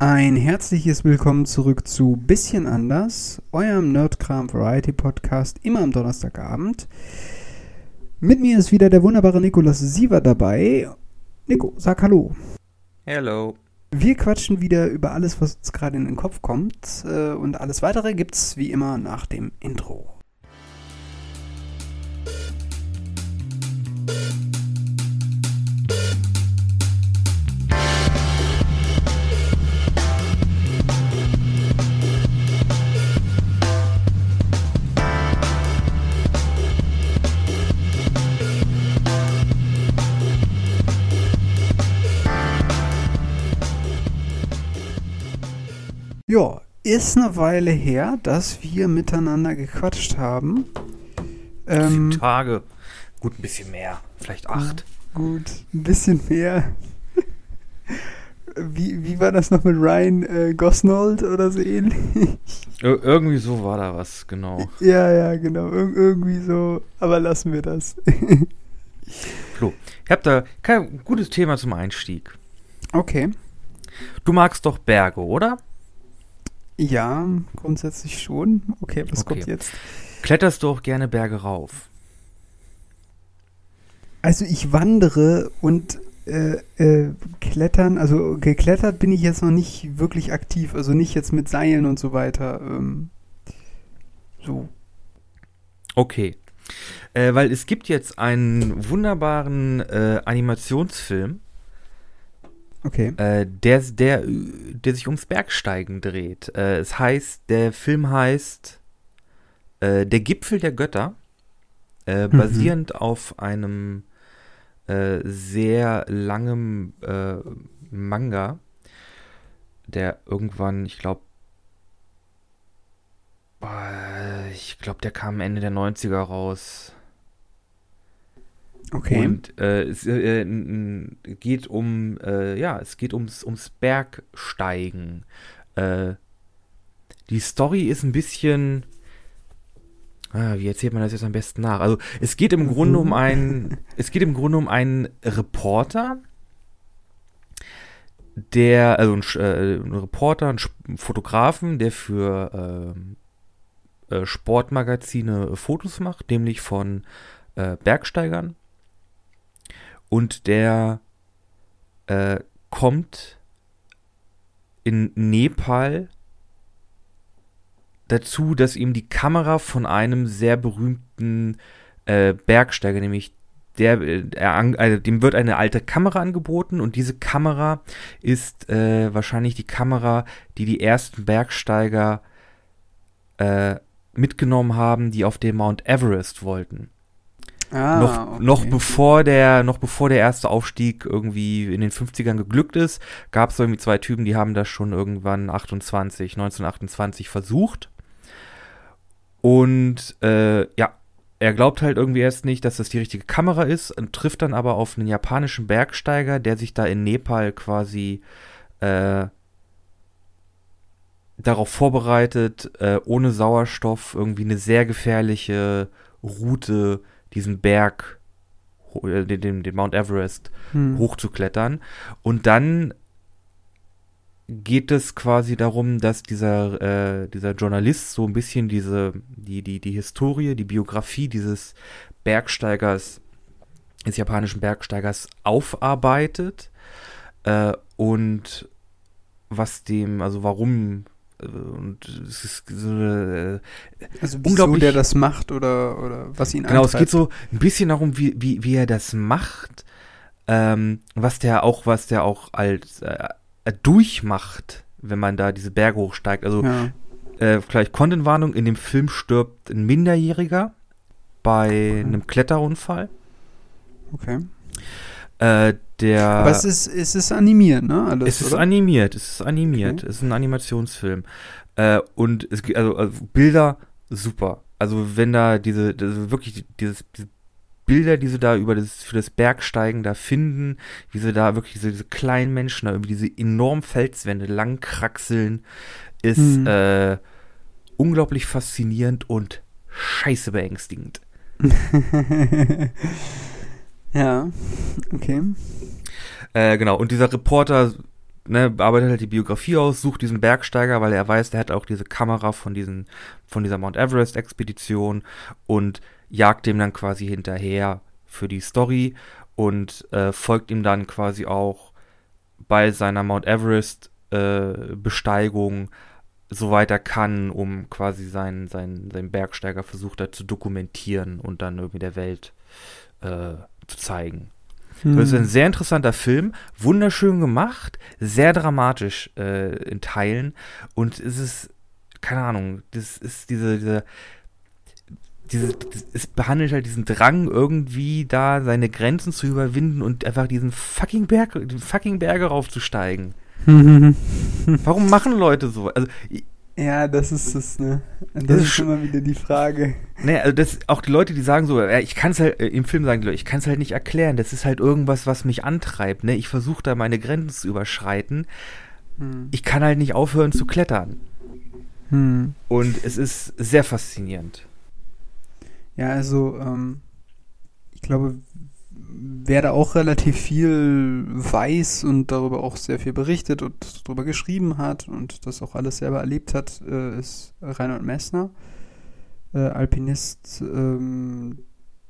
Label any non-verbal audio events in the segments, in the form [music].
Ein herzliches Willkommen zurück zu Bisschen anders, eurem Nerdkram Variety Podcast, immer am Donnerstagabend. Mit mir ist wieder der wunderbare Nikolas Siever dabei. Nico, sag Hallo. Hello. Wir quatschen wieder über alles, was uns gerade in den Kopf kommt. äh, Und alles weitere gibt's wie immer nach dem Intro. Ist eine Weile her, dass wir miteinander gequatscht haben. Ähm, Tage. Gut, ein bisschen mehr. Vielleicht acht. Gut, ein bisschen mehr. [laughs] Wie, wie war das noch mit Ryan äh, Gosnold oder so ähnlich? Ir irgendwie so war da was, genau. ja, ja, genau. Ir irgendwie so. Aber lassen wir das. [laughs] Flo, ich hab da kein gutes Thema zum Einstieg. okay. Du magst doch Berge, oder? Ja, grundsätzlich schon. Okay, was Okay. kommt jetzt? Kletterst du auch gerne Berge rauf? Also ich wandere und äh, äh, klettern, also geklettert bin ich jetzt noch nicht wirklich aktiv, also nicht jetzt mit Seilen und so weiter. Ähm, so. Okay. Äh, weil es gibt jetzt einen wunderbaren äh, Animationsfilm, Okay. äh, der, der, der sich ums Bergsteigen dreht. Äh, es heißt, der Film heißt äh, Der Gipfel der Götter, äh, Mhm. basierend auf einem äh, sehr langem äh, Manga, der irgendwann, ich glaube, ich glaube, der kam Ende der 90er raus. Okay. Und äh, es äh, geht um, äh, ja, es geht ums, ums Bergsteigen. Äh, die Story ist ein bisschen, ah, wie erzählt man das jetzt am besten nach? Also es geht im Grunde um einen, [laughs] es geht im Grunde um einen Reporter, der, also ein, äh, ein Reporter, ein Fotografen, der für ähm, äh, Sportmagazine Fotos macht, nämlich von Bergsteigern. Und der äh, kommt in Nepal dazu, dass ihm die Kamera von einem sehr berühmten äh, Bergsteiger, nämlich der, äh, er, also dem wird eine alte Kamera angeboten und diese Kamera ist äh, wahrscheinlich die Kamera, die die ersten Bergsteiger äh, mitgenommen haben, die auf den Mount Everest wollten ah, noch, okay. noch bevor der, noch bevor der erste Aufstieg irgendwie in den 50ern geglückt ist, gab es irgendwie zwei Typen, die haben das schon irgendwann 28, 1928 versucht. Und äh, ja, er glaubt halt irgendwie erst nicht, dass das die richtige Kamera ist und trifft dann aber auf einen japanischen Bergsteiger, der sich da in Nepal quasi äh, darauf vorbereitet, äh, ohne Sauerstoff irgendwie eine sehr gefährliche Route diesen Berg, äh, den, den, Mount Everest, Hm. hochzuklettern. Und dann geht es quasi darum, dass dieser, äh, dieser Journalist so ein bisschen diese, die, die, die Historie, die Biografie dieses Bergsteigers, des japanischen Bergsteigers aufarbeitet äh, und was dem, also warum und es ist so eine, äh, Also unglaublich- der das macht oder, oder was ihn Genau, es antreibt. geht so ein bisschen darum, wie, wie, wie er das macht, ähm, was der auch, was der auch als äh, durchmacht, wenn man da diese Berge hochsteigt. Also Ja. äh, vielleicht Content-Warnung, in dem Film stirbt ein Minderjähriger bei einem Kletterunfall. Okay. Äh, der Aber es ist, es ist animiert, ne? Alles, es ist oder? animiert, es ist animiert, Okay. es ist ein Animationsfilm. Äh, und es gibt, also, also Bilder, super. Also wenn da diese, also wirklich dieses, diese Bilder, die sie da über das, für das Bergsteigen da finden, wie sie da wirklich diese, diese kleinen Menschen da über diese enormen Felswände lang kraxeln, ist Mhm. äh, unglaublich faszinierend und scheiße beängstigend. [laughs] ja, okay. Äh, genau, und dieser Reporter ne, arbeitet halt die Biografie aus, sucht diesen Bergsteiger, weil er weiß, der hat auch diese Kamera von diesen, von dieser Mount Everest Expedition und jagt dem dann quasi hinterher für die Story und äh, folgt ihm dann quasi auch bei seiner Mount Everest äh, soweit er kann, um quasi seinen, seinen, seinen Bergsteiger versucht er zu dokumentieren und dann irgendwie der Welt äh, zu zeigen. Hm. Das ist ein sehr interessanter Film, wunderschön gemacht, sehr dramatisch äh, in Teilen und es ist, keine Ahnung, das ist diese, diese diese, es behandelt halt diesen Drang, irgendwie da seine Grenzen zu überwinden und einfach diesen fucking Berg, den fucking Berge raufzusteigen. [laughs] Warum machen Leute so? Also, ja, das ist es, ne? Das, das ist immer wieder die Frage. Ne, also das, auch die Leute, die sagen so, ja, ich kann es halt, äh, im Film sagen die Leute, ich kann es halt nicht erklären, das ist halt irgendwas, was mich antreibt, ne? Ich versuche da meine Grenzen zu überschreiten. Hm. Ich kann halt nicht aufhören zu klettern. Hm. Und es ist sehr faszinierend. Ja, also, ähm, ich glaube, wer da auch relativ viel weiß und darüber auch sehr viel berichtet und darüber geschrieben hat und das auch alles selber erlebt hat, äh, ist Reinhold Messner, äh, Alpinist, ähm,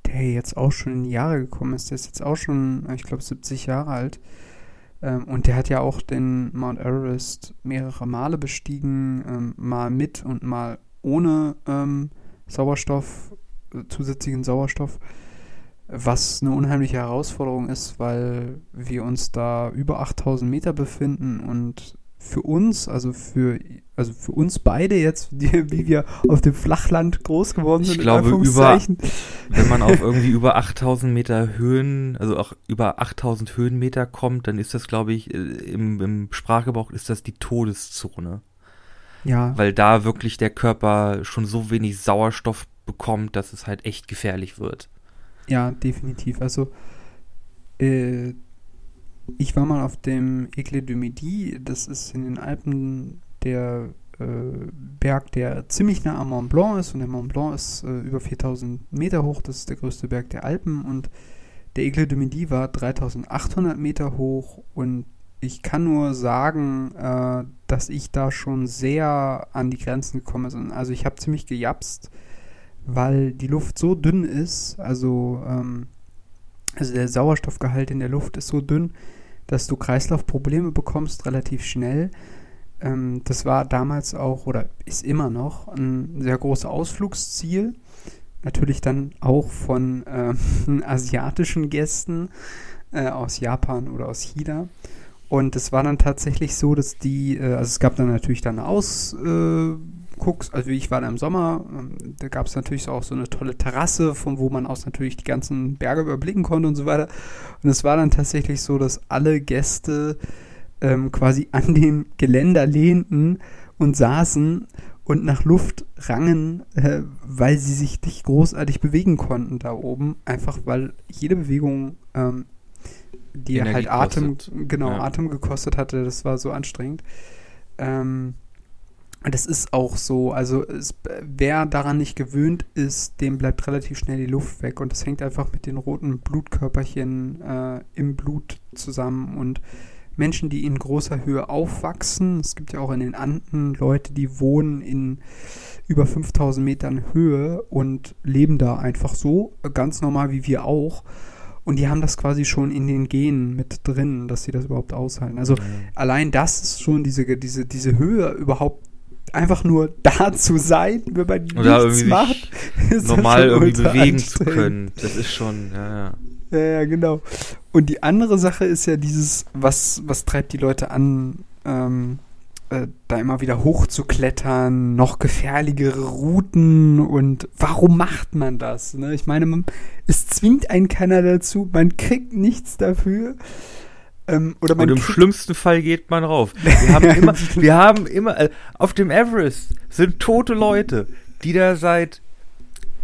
der jetzt auch schon in die Jahre gekommen ist. Der ist jetzt auch schon, ich glaube, 70 Jahre alt. Ähm, und der hat ja auch den Mount Everest mehrere Male bestiegen, ähm, mal mit und mal ohne ähm, Sauerstoff, äh, zusätzlichen Sauerstoff was eine unheimliche Herausforderung ist, weil wir uns da über 8000 Meter befinden und für uns, also für, also für uns beide jetzt, [laughs] die, wie wir auf dem Flachland groß geworden sind, ich glaube, über, wenn man auf irgendwie über 8000 Meter Höhen, also auch über 8000 Höhenmeter kommt, dann ist das, glaube ich, äh, im, im Sprachgebrauch ist das die Todeszone. Ja. Weil da wirklich der Körper schon so wenig Sauerstoff bekommt, dass es halt echt gefährlich wird. Ja, definitiv. Also, äh, ich war mal auf dem Aigle du Midi, das ist in den Alpen der äh, Berg, der ziemlich nah am Mont Blanc ist. Und der Mont Blanc ist äh, über 4000 Meter hoch, das ist der größte Berg der Alpen. Und der Aigle du Midi war 3800 Meter hoch. Und ich kann nur sagen, äh, dass ich da schon sehr an die Grenzen gekommen bin. Also ich habe ziemlich gejapst weil die Luft so dünn ist, also, ähm, also der Sauerstoffgehalt in der Luft ist so dünn, dass du Kreislaufprobleme bekommst relativ schnell. Ähm, das war damals auch oder ist immer noch ein sehr großes Ausflugsziel. Natürlich dann auch von äh, [laughs] asiatischen Gästen äh, aus Japan oder aus China. Und es war dann tatsächlich so, dass die, äh, also es gab dann natürlich dann eine Aus, äh, guckst, also ich war da im Sommer, ähm, da gab es natürlich auch so eine tolle Terrasse, von wo man aus natürlich die ganzen Berge überblicken konnte und so weiter. Und es war dann tatsächlich so, dass alle Gäste ähm, quasi an dem Geländer lehnten und saßen und nach Luft rangen, äh, weil sie sich nicht großartig bewegen konnten da oben. Einfach weil jede Bewegung, ähm, die Energie halt Atem, kostet. genau, ja. Atem gekostet hatte, das war so anstrengend. Ähm, das ist auch so. Also es, wer daran nicht gewöhnt ist, dem bleibt relativ schnell die Luft weg. Und das hängt einfach mit den roten Blutkörperchen äh, im Blut zusammen. Und Menschen, die in großer Höhe aufwachsen, es gibt ja auch in den Anden Leute, die wohnen in über 5000 Metern Höhe und leben da einfach so, ganz normal wie wir auch. Und die haben das quasi schon in den Genen mit drin, dass sie das überhaupt aushalten. Also mhm. allein das ist schon diese, diese, diese Höhe überhaupt einfach nur da zu sein, wenn man Oder nichts macht. [laughs] normal irgendwie bewegen zu können. Das ist schon, ja, ja. Ja, ja, genau. Und die andere Sache ist ja dieses, was, was treibt die Leute an, ähm, äh, da immer wieder hochzuklettern, noch gefährlichere Routen und warum macht man das? Ne? Ich meine, man, es zwingt einen keiner dazu, man kriegt nichts dafür. Ähm, oder man Und im schlimmsten Fall geht man rauf. Wir haben immer, [laughs] wir haben immer, äh, auf dem Everest sind tote Leute, die da seit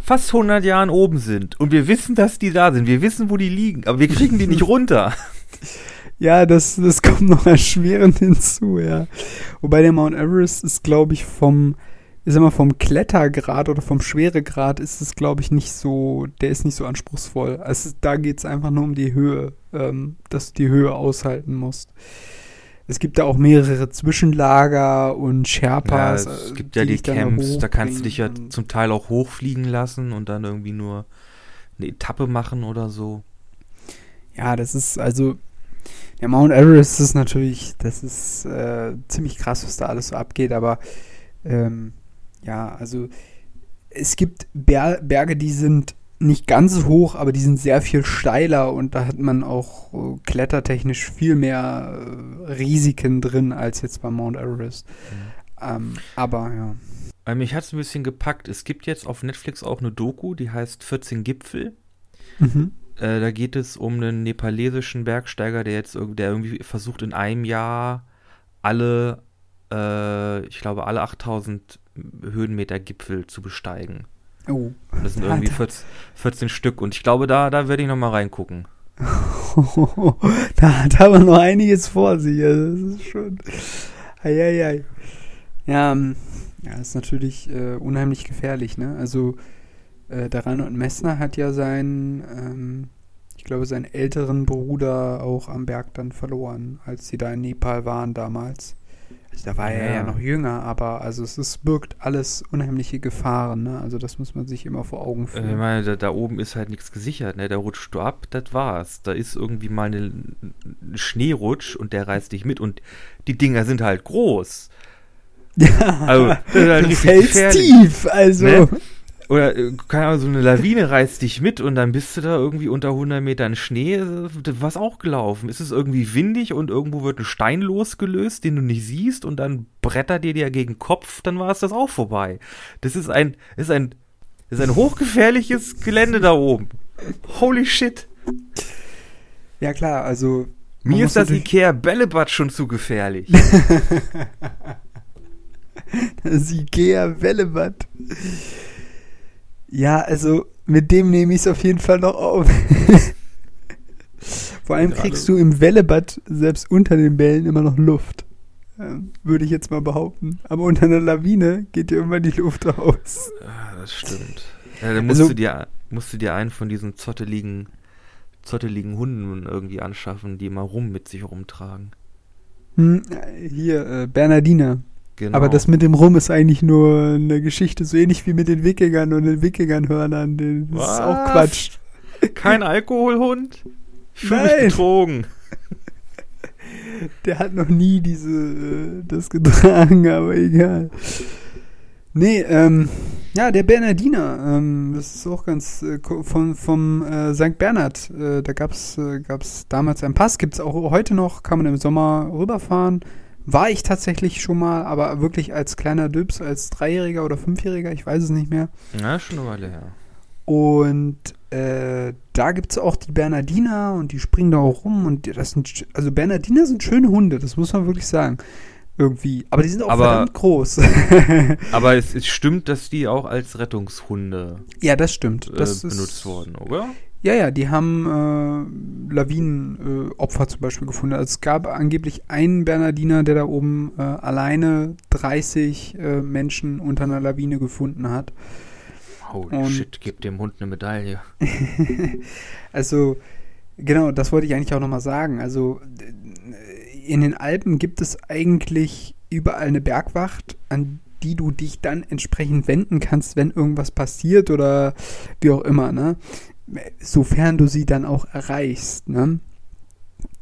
fast 100 Jahren oben sind. Und wir wissen, dass die da sind. Wir wissen, wo die liegen. Aber wir kriegen die nicht runter. [laughs] Ja, das, das kommt noch erschwerend hinzu, ja. Wobei der Mount Everest ist, glaube ich, vom, ich sag mal, vom Klettergrad oder vom Schweregrad ist es, glaube ich, nicht so, der ist nicht so anspruchsvoll. Also da geht es einfach nur um die Höhe, ähm, dass du die Höhe aushalten musst. es gibt da auch mehrere Zwischenlager und Sherpas. Ja, es äh, gibt ja die dann da Camps, da kannst du dich ja zum Teil auch hochfliegen lassen und dann irgendwie nur eine Etappe machen oder so. Ja, das ist also. Ja, Mount Everest ist natürlich, das ist äh, ziemlich krass, was da alles so abgeht, aber ähm, ja, also es gibt Ber Berge, die sind nicht ganz so hoch, aber die sind sehr viel steiler und da hat man auch äh, klettertechnisch viel mehr äh, Risiken drin als jetzt bei Mount Everest. Ähm, aber ja. Weil mich hat es ein bisschen gepackt. Es gibt jetzt auf Netflix auch eine Doku, die heißt 14 Gipfel. Mhm. Äh, da geht es um einen nepalesischen Bergsteiger, der jetzt irg- der irgendwie versucht in einem Jahr alle, äh, ich glaube alle 8000 Höhenmeter Gipfel zu besteigen. Oh. Und das sind [laughs] irgendwie 14, 14 Stück. Und ich glaube, da, da werde ich noch mal reingucken. [laughs] da hat aber noch einiges vor sich. Also das ist schon. Eieiei. Ja, ähm, ja, ist natürlich äh, unheimlich gefährlich, ne? Also, äh, der Reinhold Messner hat ja seinen, ähm, ich glaube, seinen älteren Bruder auch am Berg dann verloren, als sie da in Nepal waren damals. Da war er ja Ja. noch jünger, aber also es ist, birgt alles unheimliche Gefahren, ne? Also, das muss man sich immer vor Augen Äh, führen. Ich meine, da, da oben ist halt nichts gesichert, ne? Da rutschst du ab, das war's. Da ist irgendwie mal eine, ein Schneerutsch und der reißt dich mit und die Dinger sind halt groß. Ja, [laughs] Also, das ist halt du fällst tief, also. Ne? Oder, äh, keine Ahnung, so eine Lawine reißt dich mit und dann bist du da irgendwie unter 100 Metern Schnee. war's auch gelaufen. Es ist irgendwie windig und irgendwo wird ein Stein losgelöst, den du nicht siehst und dann brettert dir der gegen den Kopf, dann war es das auch vorbei. Das ist ein, ist ein, ist ein hochgefährliches Gelände da oben. Holy shit. Ja klar, also Mir ist das Ikea Bällebad schon zu gefährlich. [laughs] das Ikea Wellebad. Ja, also mit dem nehme ich es auf jeden Fall noch auf. [laughs] Vor allem kriegst du im Wellebad selbst unter den Bällen immer noch Luft. Ähm, Würde ich jetzt mal behaupten. Aber unter einer Lawine geht dir immer die Luft raus. Ah, das stimmt. Ja, dann musst, Also- du dir, musst du dir einen von diesen zotteligen, zotteligen Hunden irgendwie anschaffen, die mal rum mit sich rumtragen. Hm, hier, äh, Bernardiner. Genau. Aber das mit dem Rum ist eigentlich nur eine Geschichte, so ähnlich wie mit den Wikingern und den Wikingernhörnern. Das ist auch Was? Quatsch. Kein Alkoholhund? Ich fühle mich Nein. betrogen. Der hat noch nie diese, äh, das getragen, aber egal. Nee, ähm, ja, der Bernardiner, ähm, das ist auch ganz äh, von, vom äh, St. Bernhard. Äh, da gab's äh, gab's damals einen Pass, gibt's auch heute noch, kann man im Sommer rüberfahren. War ich tatsächlich schon mal, aber wirklich als kleiner Dübs, als Dreijähriger oder Fünfjähriger, ich weiß es nicht mehr. Na, schon eine Weile her. Und äh, da gibt es auch die Bernardiner und die springen da auch rum und das sind, also Bernardiner sind schöne Hunde, das muss man wirklich sagen. Irgendwie. Aber die sind auch Aber- verdammt groß. [laughs] Aber es, es stimmt, dass die auch als Rettungshunde ja, das stimmt. äh, Das benutzt ist, wurden, oder? Ja, ja, die haben äh, Lawinenopfer äh, zum Beispiel gefunden. Also es gab angeblich einen Bernardiner, der da oben äh, alleine 30 äh, Menschen unter einer Lawine gefunden hat. Holy Und- shit, gib dem Hund eine Medaille. [laughs] Also, genau, das wollte ich eigentlich auch nochmal sagen. Also, äh, in den Alpen gibt es eigentlich überall eine Bergwacht, an die du dich dann entsprechend wenden kannst, wenn irgendwas passiert oder wie auch immer, ne? Sofern du sie dann auch erreichst, ne?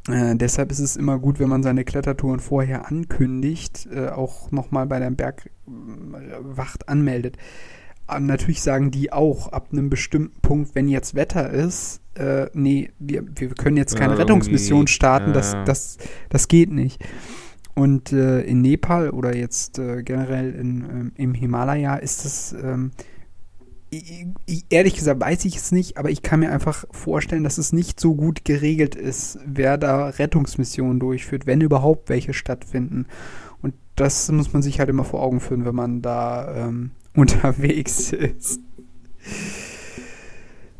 Äh, deshalb ist es immer gut, wenn man seine Klettertouren vorher ankündigt, äh, auch nochmal bei der Bergwacht anmeldet. Aber natürlich sagen die auch ab einem bestimmten Punkt, wenn jetzt Wetter ist, äh, nee, wir, wir können jetzt keine Rettungsmission irgendwie, starten, das, das, das geht nicht. Und äh, in Nepal oder jetzt äh, generell in, ähm, im Himalaya ist das, ähm, i- i- ehrlich gesagt weiß ich es nicht, aber ich kann mir einfach vorstellen, dass es nicht so gut geregelt ist, wer da Rettungsmissionen durchführt, wenn überhaupt welche stattfinden. Und das muss man sich halt immer vor Augen führen, wenn man da ähm, [laughs] unterwegs ist.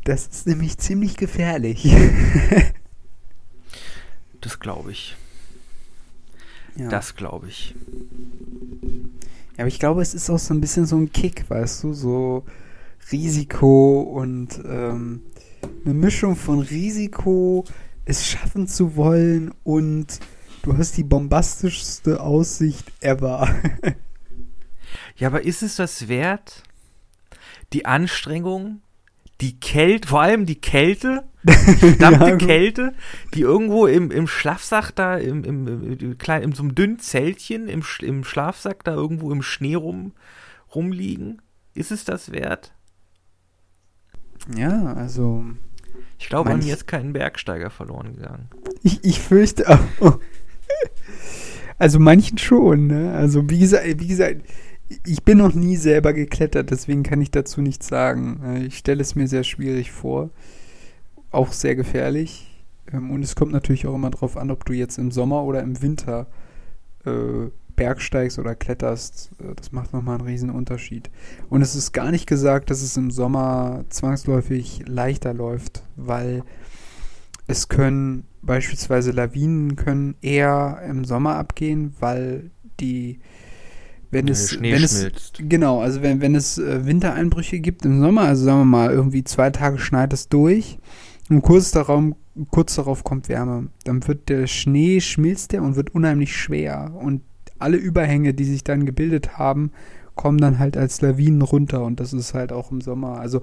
Das ist nämlich ziemlich gefährlich. [laughs] Das glaube ich. ja. Das glaube ich. Ja, aber ich glaube, es ist auch so ein bisschen so ein Kick, weißt du, so Risiko und ähm, eine Mischung von Risiko, es schaffen zu wollen und Du hast die bombastischste Aussicht ever. [laughs] ja, aber ist es das wert? Die Anstrengung, die Kälte, vor allem die Kälte, die verdammte [laughs] ja, Kälte, die irgendwo im, im Schlafsack da, im, im, im, klein, in so einem dünnen Zeltchen im, im Schlafsack da irgendwo im Schnee rum, rumliegen. Ist es das wert? Ja, also. Ich glaube, an mir ist kein Bergsteiger verloren gegangen. Ich, ich fürchte auch. Also manchen schon, ne? Also wie gesagt, wie gesagt, ich bin noch nie selber geklettert, deswegen kann ich dazu nichts sagen. Äh, ich stelle es mir sehr schwierig vor. Auch sehr gefährlich. Ähm, und es kommt natürlich auch immer darauf an, ob du jetzt im Sommer oder im Winter äh, bergsteigst oder kletterst. Äh, das macht nochmal einen riesen Unterschied. Und es ist gar nicht gesagt, dass es im Sommer zwangsläufig leichter läuft, weil es können beispielsweise Lawinen können eher im Sommer abgehen, weil die wenn es, Schnee wenn schmilzt. es genau, also wenn, wenn es äh, Wintereinbrüche gibt im Sommer, also sagen wir mal, irgendwie zwei Tage schneit es durch und kurz darauf, kurz darauf kommt Wärme, dann wird der Schnee schmilzt der und wird unheimlich schwer und alle Überhänge, die sich dann gebildet haben, kommen dann halt als Lawinen runter und das ist halt auch im Sommer. Also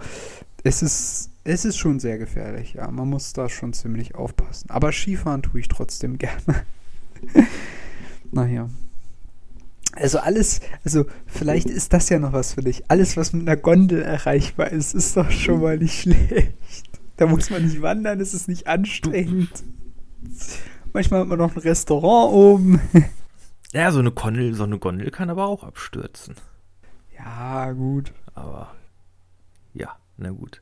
es ist, es ist schon sehr gefährlich, ja. Man muss da schon ziemlich aufpassen. Aber Skifahren tue ich trotzdem [laughs] gerne. naja. Also alles, also vielleicht ist das ja noch was für dich. Alles, was mit einer Gondel erreichbar ist, ist doch schon mal nicht schlecht. Da muss man nicht wandern, es ist nicht anstrengend. Manchmal hat man noch ein Restaurant oben. Ja, so eine Gondel, so eine Gondel kann aber auch abstürzen. Ja, gut. Aber ja, na gut.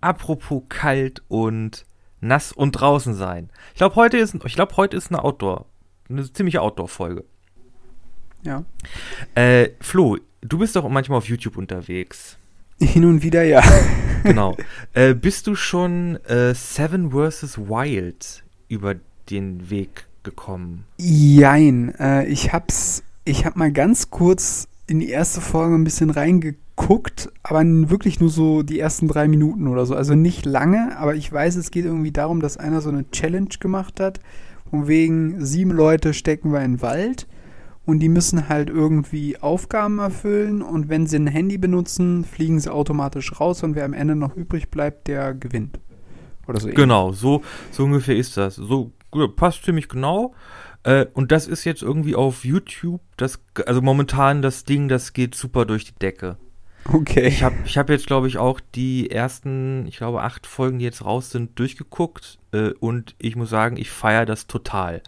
Apropos kalt und nass und draußen sein. Ich glaube, heute ist, ich glaube, heute ist eine Outdoor, eine ziemliche Outdoor-Folge. Ja. Äh, Flo, du bist doch manchmal auf YouTube unterwegs. Hin und wieder, ja. [laughs] genau. Äh, bist du schon äh, Seven vs. Wild über den Weg gekommen? Jein. Äh, ich hab's, ich hab mal ganz kurz in die erste Folge ein bisschen reingeguckt, aber wirklich nur so die ersten drei Minuten oder so. Also nicht lange, aber ich weiß, es geht irgendwie darum, dass einer so eine Challenge gemacht hat. Von wegen sieben Leute stecken wir in den Wald und die müssen halt irgendwie Aufgaben erfüllen und wenn sie ein Handy benutzen, fliegen sie automatisch raus und wer am Ende noch übrig bleibt, der gewinnt. Oder so. Genau, so, so ungefähr ist das. So passt ziemlich genau. Äh, und das ist jetzt irgendwie auf YouTube, das, also momentan das Ding, das geht super durch die Decke. Okay. Ich habe ich hab jetzt, glaube ich, auch die ersten, ich glaube, acht Folgen, die jetzt raus sind, durchgeguckt. Äh, und ich muss sagen, ich feiere das total.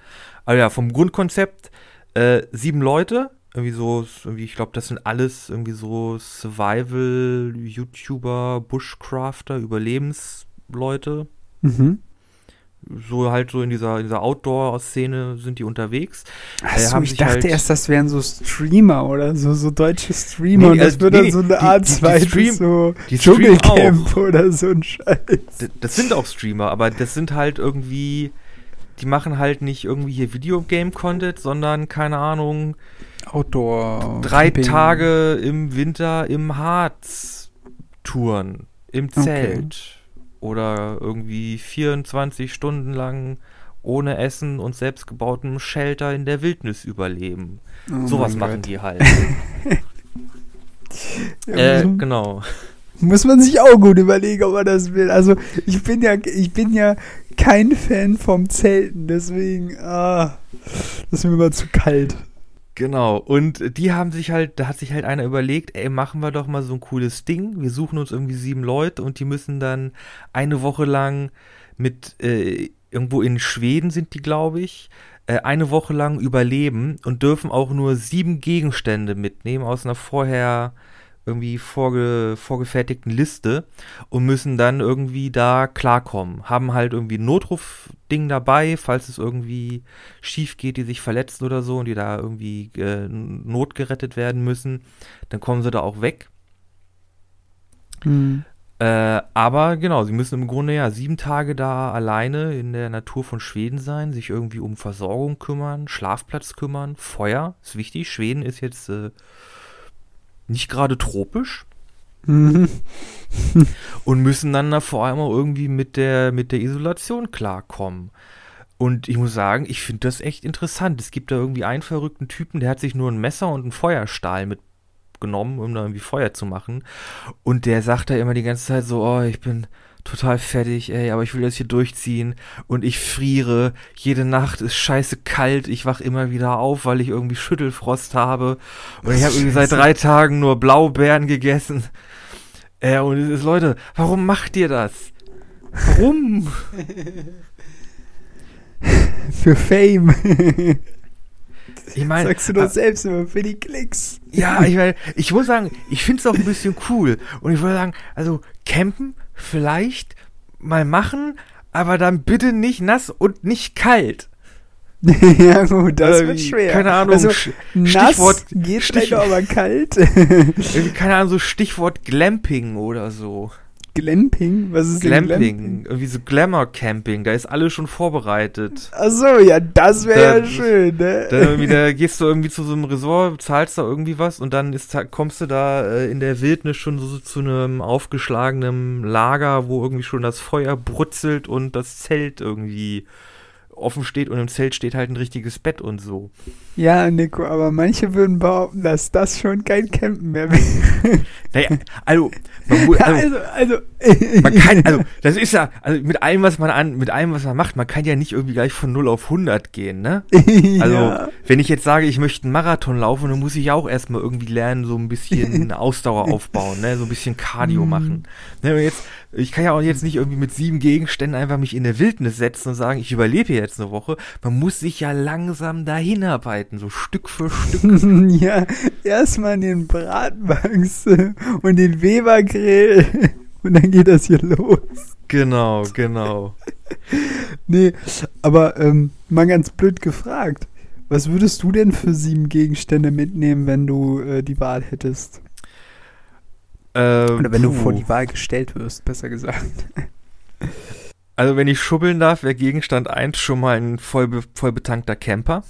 Also ja, vom Grundkonzept äh, sieben Leute, irgendwie so, irgendwie, ich glaube, das sind alles irgendwie so Survival-YouTuber, Bushcrafter, Überlebensleute. Mhm. So halt so in dieser, dieser Outdoor-Szene sind die unterwegs. Achso, äh, ich dachte halt erst, das wären so Streamer oder so, so deutsche Streamer nee, und das also, wird nee, dann so eine Art zweites so die Dschungelcamp oder so ein Scheiß. Das sind auch Streamer, aber das sind halt irgendwie die machen halt nicht irgendwie hier Videogame-Content, sondern, keine Ahnung, Outdoor. Drei Camping. Tage im Winter im Harz touren, im Zelt. Okay. Oder irgendwie 24 Stunden lang ohne Essen und selbstgebautem Shelter in der Wildnis überleben. Oh Sowas machen Gott. die halt. [laughs] ja, äh, genau. Muss man sich auch gut überlegen, ob man das will. Also ich bin ja, ich bin ja kein Fan vom Zelten, deswegen, ah, das ist mir immer zu kalt. Genau, und die haben sich halt, da hat sich halt einer überlegt, ey, machen wir doch mal so ein cooles Ding. Wir suchen uns irgendwie sieben Leute und die müssen dann eine Woche lang mit, äh, irgendwo in Schweden sind die, glaube ich, äh, eine Woche lang überleben und dürfen auch nur sieben Gegenstände mitnehmen aus einer vorher irgendwie vorge vorgefertigten Liste und müssen dann irgendwie da klarkommen. Haben halt irgendwie ein Notrufding dabei, falls es irgendwie schief geht, die sich verletzen oder so und die da irgendwie äh, notgerettet werden müssen. Dann kommen sie da auch weg. Mhm. Äh, aber genau, sie müssen im Grunde ja sieben Tage da alleine in der Natur von Schweden sein, sich irgendwie um Versorgung kümmern, Schlafplatz kümmern, Feuer ist wichtig. Schweden ist jetzt äh, nicht gerade tropisch. Mhm. [laughs] und müssen dann da vor allem auch irgendwie mit der, mit der Isolation klarkommen. Und ich muss sagen, ich finde das echt interessant. Es gibt da irgendwie einen verrückten Typen, der hat sich nur ein Messer und einen Feuerstahl mitgenommen, um da irgendwie Feuer zu machen. Und der sagt da immer die ganze Zeit so, oh, ich bin total fertig, ey, aber ich will das hier durchziehen und ich friere. Jede Nacht ist scheiße kalt. Ich wach immer wieder auf, weil ich irgendwie Schüttelfrost habe. Und ich habe irgendwie seit drei Tagen nur Blaubeeren gegessen. Äh, und es ist, Leute, warum macht ihr das? Warum? [laughs] Für Fame. Ich meine, Sagst du doch selbst immer, für die Klicks. ja, ich meine, ich muss sagen, ich finde es auch ein bisschen cool. Und ich würde sagen, also campen vielleicht mal machen, aber dann bitte nicht nass und nicht kalt. [laughs] ja gut, das wird schwer. Keine Ahnung, Also, Stichwort, geht Stich- aber kalt. [laughs] keine Ahnung, so Stichwort Glamping oder so. Glamping? Was ist denn Glamping, irgendwie so Glamour Camping, da ist alles schon vorbereitet. Achso, ja, das wäre ja schön, ne? Da, da gehst du irgendwie zu so einem Resort, zahlst da irgendwie was und dann ist, kommst du da äh, in der Wildnis schon so zu einem aufgeschlagenen Lager, wo irgendwie schon das Feuer brutzelt und das Zelt irgendwie offen steht und im Zelt steht halt ein richtiges Bett und so. Ja, Nico, aber manche würden behaupten, dass das schon kein Campen mehr wäre. [laughs] Naja, also, man, mu- also, also, also, man kann, also, [laughs] das ist ja, also mit allem, was man an, mit allem, was man macht, man kann ja nicht irgendwie gleich von 0 auf 100 gehen, ne? [laughs] Also, ja. wenn ich jetzt sage, ich möchte einen Marathon laufen, dann muss ich ja auch erstmal irgendwie lernen, so ein bisschen Ausdauer aufbauen, ne? So ein bisschen Cardio Mhm. machen. Ne? Jetzt, ich kann ja auch jetzt nicht irgendwie mit sieben Gegenständen einfach mich in der Wildnis setzen und sagen, ich überlebe hier jetzt eine Woche. Man muss sich ja langsam dahin arbeiten, so Stück für Stück. [laughs] ja, erstmal den Bratwachs und den Webergrill [laughs] und dann geht das hier los. genau, genau. [laughs] Nee, aber ähm, mal ganz blöd gefragt. Was würdest du denn für sieben Gegenstände mitnehmen, wenn du äh, die Wahl hättest? Ähm, Oder wenn du puh. vor die Wahl gestellt wirst, besser gesagt. Also wenn ich schubbeln darf, wäre Gegenstand 1 schon mal ein voll, voll betankter Camper.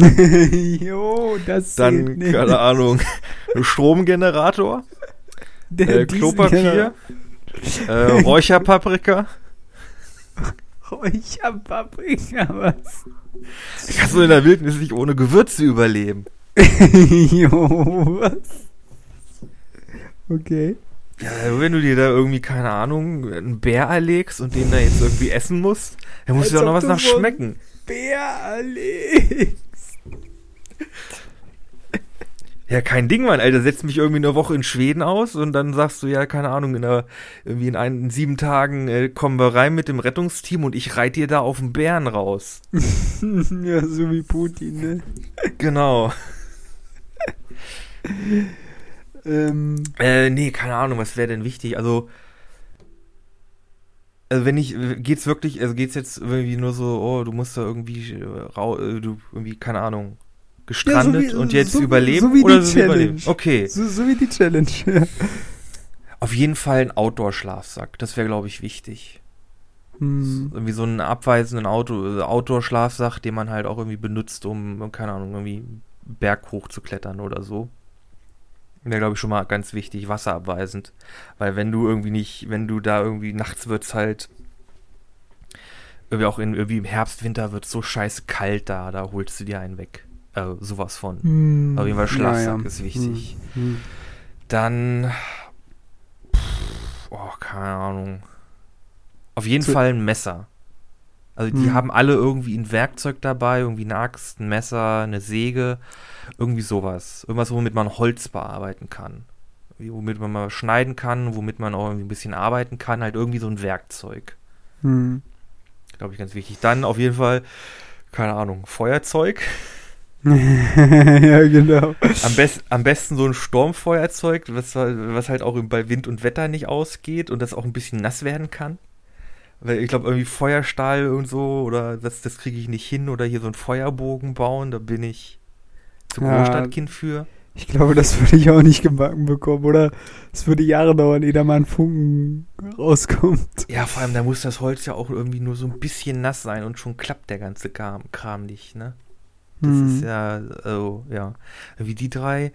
[laughs] jo, das Dann, nicht. keine Ahnung, ein Stromgenerator. Äh, Klopapier, äh, Räucherpaprika. Räucherpaprika, was? Kannst du in der Wildnis nicht ohne Gewürze überleben? [laughs] jo, was? Okay. Ja, wenn du dir da irgendwie, keine Ahnung, einen Bär erlegst und den da jetzt irgendwie essen musst, dann muss Als dir auch noch was du nach so ein- schmecken. [laughs] Ja, kein Ding, Mann, Alter. Setz mich irgendwie eine Woche in Schweden aus und dann sagst du, ja, keine Ahnung, in, einer, irgendwie in, ein, in sieben Tagen äh, kommen wir rein mit dem Rettungsteam und ich reite dir da auf den Bären raus. [laughs] ja, so wie Putin, ne? Genau. Ähm, Äh, nee, keine Ahnung, was wäre denn wichtig? Also, also wenn ich, geht's wirklich, also geht's jetzt irgendwie nur so, oh, du musst da irgendwie, äh, äh, du, irgendwie, keine Ahnung, gestrandet wie- und jetzt so- überleben? so wie die oder so Challenge. überleben? Okay. so, so wie die Challenge. [laughs] Ja. Auf jeden Fall ein Outdoor-Schlafsack, das wäre, glaube ich, wichtig. Hm. Irgendwie so einen abweisenden Auto, äh, Outdoor-Schlafsack, den man halt auch irgendwie benutzt, um, keine Ahnung, irgendwie Berg hoch zu klettern oder so. Wäre, glaube ich, schon mal ganz wichtig, wasserabweisend. Weil wenn du irgendwie nicht, wenn du da irgendwie nachts wird's halt, irgendwie auch in, irgendwie im Herbst, Winter wird so scheiße kalt da, da holst du dir einen weg. Äh, sowas von. Hm. Auf jeden Fall Schlafsack Ja, ja. ist wichtig. Hm. Hm. Dann, pff, oh, keine Ahnung. Auf jeden So- Fall ein Messer. Also die Hm. haben alle irgendwie ein Werkzeug dabei, irgendwie eine Axt, ein Messer, eine Säge, irgendwie sowas. Irgendwas, womit man Holz bearbeiten kann. Womit man mal schneiden kann, womit man auch irgendwie ein bisschen arbeiten kann, halt irgendwie so ein Werkzeug. Hm. Glaube ich ganz wichtig. Dann auf jeden Fall, keine Ahnung, Feuerzeug. [laughs] ja, genau. Am, best, am besten so ein Sturmfeuerzeug, was, was halt auch bei Wind und Wetter nicht ausgeht und das auch ein bisschen nass werden kann. Weil ich glaube, irgendwie Feuerstahl und so, oder das, das kriege ich nicht hin, oder hier so einen Feuerbogen bauen, da bin ich zu Ja. Großstadtkind für. Ich glaube, das würde ich auch nicht gebacken bekommen, oder? Es würde Jahre dauern, ehe da mal ein Funken rauskommt. Ja, vor allem, da muss das Holz ja auch irgendwie nur so ein bisschen nass sein und schon klappt der ganze Kram, Kram nicht, ne? Das Hm. ist ja, oh, ja. Wie die drei,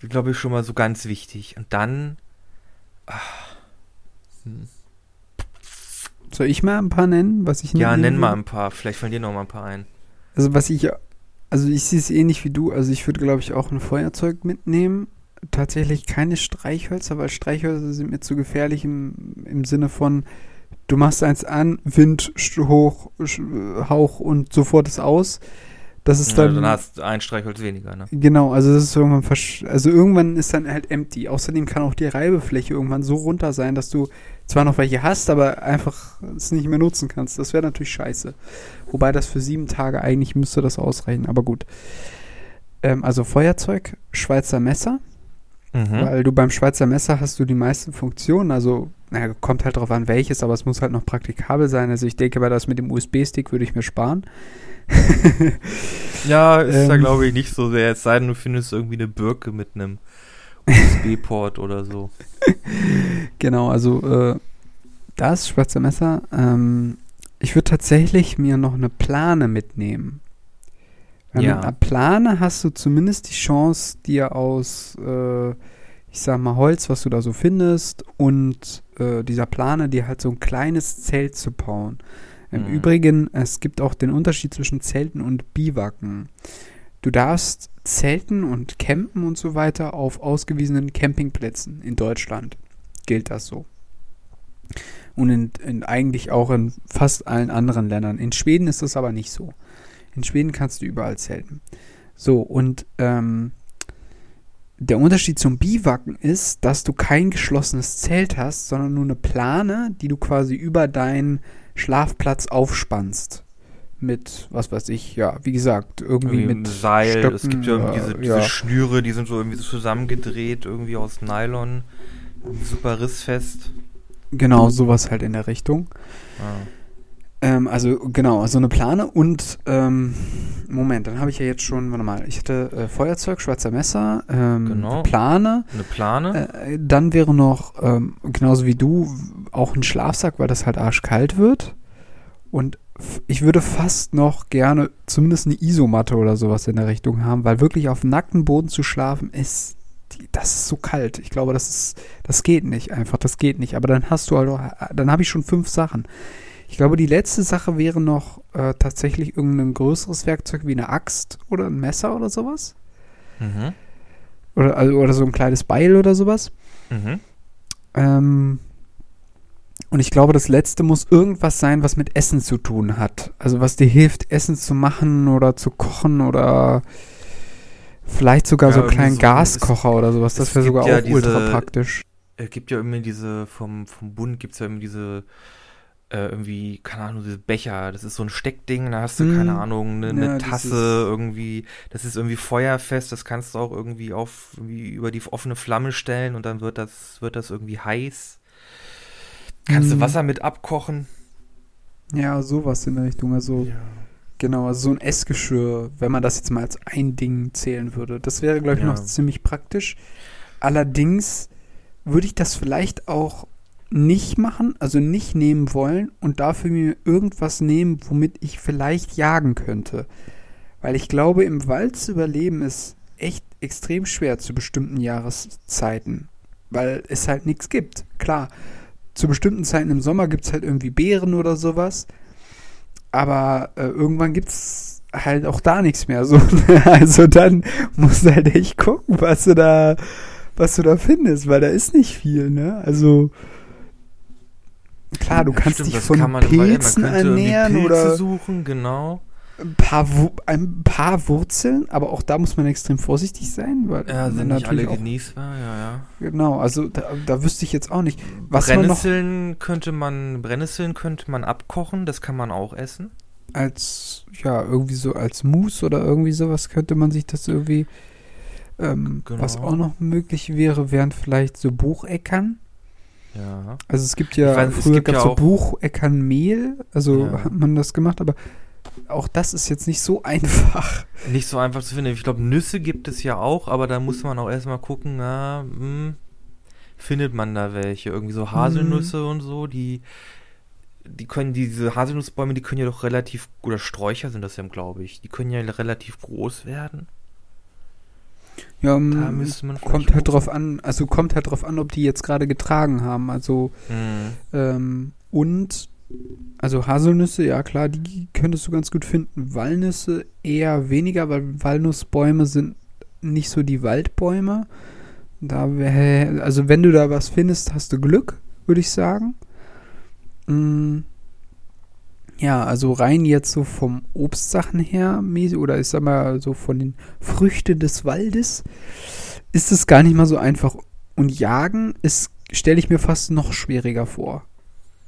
glaube ich, schon mal so ganz wichtig. Und dann, hm. Soll ich mal ein paar nennen, was ich Ja, nenn mal ein paar. Vielleicht fallen dir noch mal ein paar ein. Also was ich, also ich sehe es ähnlich wie du. Also ich würde, glaube ich, auch ein Feuerzeug mitnehmen. Tatsächlich keine Streichhölzer, weil Streichhölzer sind mir zu gefährlich im, im Sinne von, du machst eins an, Wind, hoch, Hauch und sofort ist aus. Das ist Ja, dann, dann hast du ein Streichholz weniger, ne? genau, also das ist irgendwann, versch also irgendwann ist dann halt empty. Außerdem kann auch die Reibefläche irgendwann so runter sein, dass du zwar noch welche hast, aber einfach es nicht mehr nutzen kannst. Das wäre natürlich scheiße. Wobei das für sieben Tage eigentlich müsste das ausreichen, aber gut. Ähm, also Feuerzeug, Schweizer Messer, Mhm. weil du beim Schweizer Messer hast du die meisten Funktionen. Also, naja, kommt halt drauf an, welches, aber es muss halt noch praktikabel sein. Also ich denke, bei das mit dem USB-Stick würde ich mir sparen. Ja, ist da Ähm. glaube ich nicht so sehr. Es sei denn, du findest irgendwie eine Birke mit einem USB-Port oder so. [laughs] Genau, also äh, das Schweizer Messer. Ähm, ich würde tatsächlich mir noch eine Plane mitnehmen. Weil Ja. mit einer Plane hast du zumindest die Chance, dir aus, äh, ich sag mal, Holz, was du da so findest, und äh, dieser Plane dir halt so ein kleines Zelt zu bauen. Im Mhm. Übrigen, es gibt auch den Unterschied zwischen Zelten und Biwaken. Du darfst zelten und campen und so weiter auf ausgewiesenen Campingplätzen in Deutschland. Gilt das so. Und in, in eigentlich auch in fast allen anderen Ländern. In Schweden ist das aber nicht so. In Schweden kannst du überall zelten. So, und ähm, der Unterschied zum Biwaken ist, dass du kein geschlossenes Zelt hast, sondern nur eine Plane, die du quasi über deinen Schlafplatz aufspannst. Mit, was weiß ich, ja, wie gesagt, irgendwie, Irgendwie mit Seil. Stöcken, es gibt ja irgendwie diese, äh, diese ja. Schnüre, die sind so irgendwie so zusammengedreht, irgendwie aus Nylon. Super rissfest. Genau, sowas halt in der Richtung. Ah. Ähm, also genau, so eine Plane und ähm, Moment, dann habe ich ja jetzt schon, warte mal, ich hatte äh, Feuerzeug, Schweizer Messer, ähm, Genau. Plane, Eine Plane. äh, dann wäre noch, ähm, genauso wie du, auch ein Schlafsack, weil das halt arschkalt wird. Und ich würde fast noch gerne zumindest eine Isomatte oder sowas in der Richtung haben, weil wirklich auf nacktem Boden zu schlafen ist, das ist so kalt. Ich glaube, das ist, das geht nicht einfach, das geht nicht. Aber dann hast du halt, auch, dann habe ich schon fünf Sachen. Ich glaube, die letzte Sache wäre noch äh, tatsächlich irgendein größeres Werkzeug wie eine Axt oder ein Messer oder sowas. Mhm. Oder, also, oder so ein kleines Beil oder sowas. Mhm. Ähm, und ich glaube, das letzte muss irgendwas sein, was mit Essen zu tun hat. Also was dir hilft, Essen zu machen oder zu kochen oder vielleicht sogar Ja, so einen kleinen so- Gaskocher oder sowas. Das es wäre sogar ja auch ultra diese- praktisch. Es gibt ja immer diese, vom, vom Bund gibt es ja immer diese, äh, irgendwie, keine Ahnung, diese Becher. Das ist so ein Steckding, da hast du, Mhm. keine Ahnung, eine, eine Ja, Tasse irgendwie. Das ist irgendwie feuerfest, das kannst du auch irgendwie auf, irgendwie über die offene Flamme stellen und dann wird das, wird das irgendwie heiß. Kannst du Mhm. Wasser mit abkochen? Ja, sowas in der Richtung. Also genau, also so ein Essgeschirr, wenn man das jetzt mal als ein Ding zählen würde. Das wäre, glaube ich, Ja. noch ziemlich praktisch. Allerdings würde ich das vielleicht auch nicht machen, also nicht nehmen wollen und dafür mir irgendwas nehmen, womit ich vielleicht jagen könnte. Weil ich glaube, im Wald zu überleben ist echt extrem schwer zu bestimmten Jahreszeiten. Weil es halt nichts gibt. Klar, zu bestimmten Zeiten im Sommer gibt es halt irgendwie Beeren oder sowas. Aber äh, irgendwann gibt es halt auch da nichts mehr. So, [laughs] also dann musst du halt echt gucken, was du da, was du da findest, weil da ist nicht viel, ne? Also klar, du kannst stimmt, dich von Pilzen ernähren Pilze oder suchen, genau. ein paar, ein paar Wurzeln, aber auch da muss man extrem vorsichtig sein, weil Ja, sind nicht alle auch, genießbar, ja, ja. genau, also da, da wüsste ich jetzt auch nicht, was man noch Brennnesseln könnte man, Brennnesseln könnte man abkochen, das kann man auch essen. als, ja, irgendwie so als Mousse oder irgendwie sowas könnte man sich das irgendwie, ähm, Genau. was auch noch möglich wäre, wären vielleicht so Bucheckern. Ja. Also es gibt ja, weiß, früher gab es ja so auch- Bucheckernmehl, also Ja. hat man das gemacht, aber auch das ist jetzt nicht so [laughs] einfach. Nicht so einfach zu finden. Ich glaube, Nüsse gibt es ja auch, aber da muss man auch erstmal gucken, na, hm, findet man da welche? Irgendwie so Haselnüsse Mhm. und so, die, die können, diese Haselnussbäume, die können ja doch relativ, oder Sträucher sind das ja, glaube ich, die können ja relativ groß werden. Ja, man kommt halt drauf an, also kommt halt drauf an, ob die jetzt gerade getragen haben. Also Hm. ähm, und Also Haselnüsse, ja klar, die könntest du ganz gut finden. Walnüsse eher weniger, weil Walnussbäume sind nicht so die Waldbäume. Da wär, also wenn du da was findest, hast du Glück, würde ich sagen. Mm, ja, also rein jetzt so vom Obstsachen her, oder ich sag mal so von den Früchten des Waldes, ist es gar nicht mal so einfach. Und Jagen ist, stelle ich mir fast noch schwieriger vor.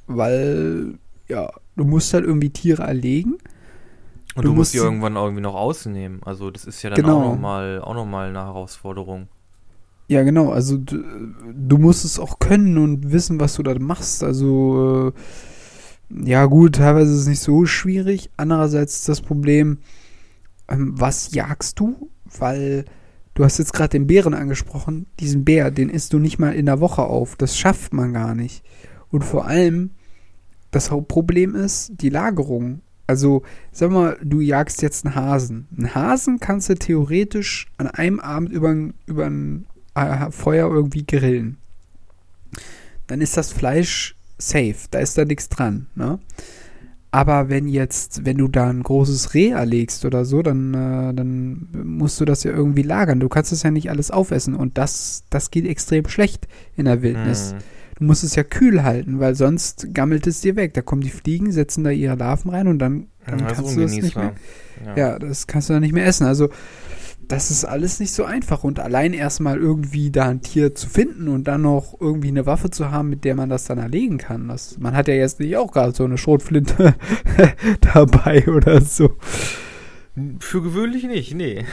Weil, ja, du musst halt irgendwie Tiere erlegen. Und du, du musst sie irgendwann irgendwie noch ausnehmen. Also das ist ja dann genau. auch nochmal noch eine Herausforderung. Ja, genau. Also du, du, musst es auch können und wissen, was du da machst. Also äh, ja gut, teilweise ist es nicht so schwierig. Andererseits das Problem, ähm, was jagst du? Weil du hast jetzt gerade den Bären angesprochen. Diesen Bär, den isst du nicht mal in der Woche auf. Das schafft man gar nicht. Und vor allem, das Hauptproblem ist die Lagerung. Also, sag mal, du jagst jetzt einen Hasen. Einen Hasen kannst du theoretisch an einem Abend über, über ein äh, Feuer irgendwie grillen. Dann ist das Fleisch safe. Da ist da nichts dran. Ne? Aber wenn jetzt, wenn du da ein großes Reh erlegst oder so, dann, äh, dann musst du das ja irgendwie lagern. Du kannst es ja nicht alles aufessen und das, das geht extrem schlecht in der Wildnis. Mhm. Du musst es ja kühl halten, weil sonst gammelt es dir weg. Da kommen die Fliegen, setzen da ihre Larven rein und dann, dann ja, kannst du das nicht mehr. Ja. ja. das kannst du dann nicht mehr essen. Also das ist alles nicht so einfach. Und allein erstmal irgendwie da ein Tier zu finden und dann noch irgendwie eine Waffe zu haben, mit der man das dann erlegen kann. Das, man hat ja jetzt nicht auch gerade so eine Schrotflinte [laughs] dabei oder so. Für gewöhnlich nicht, nee.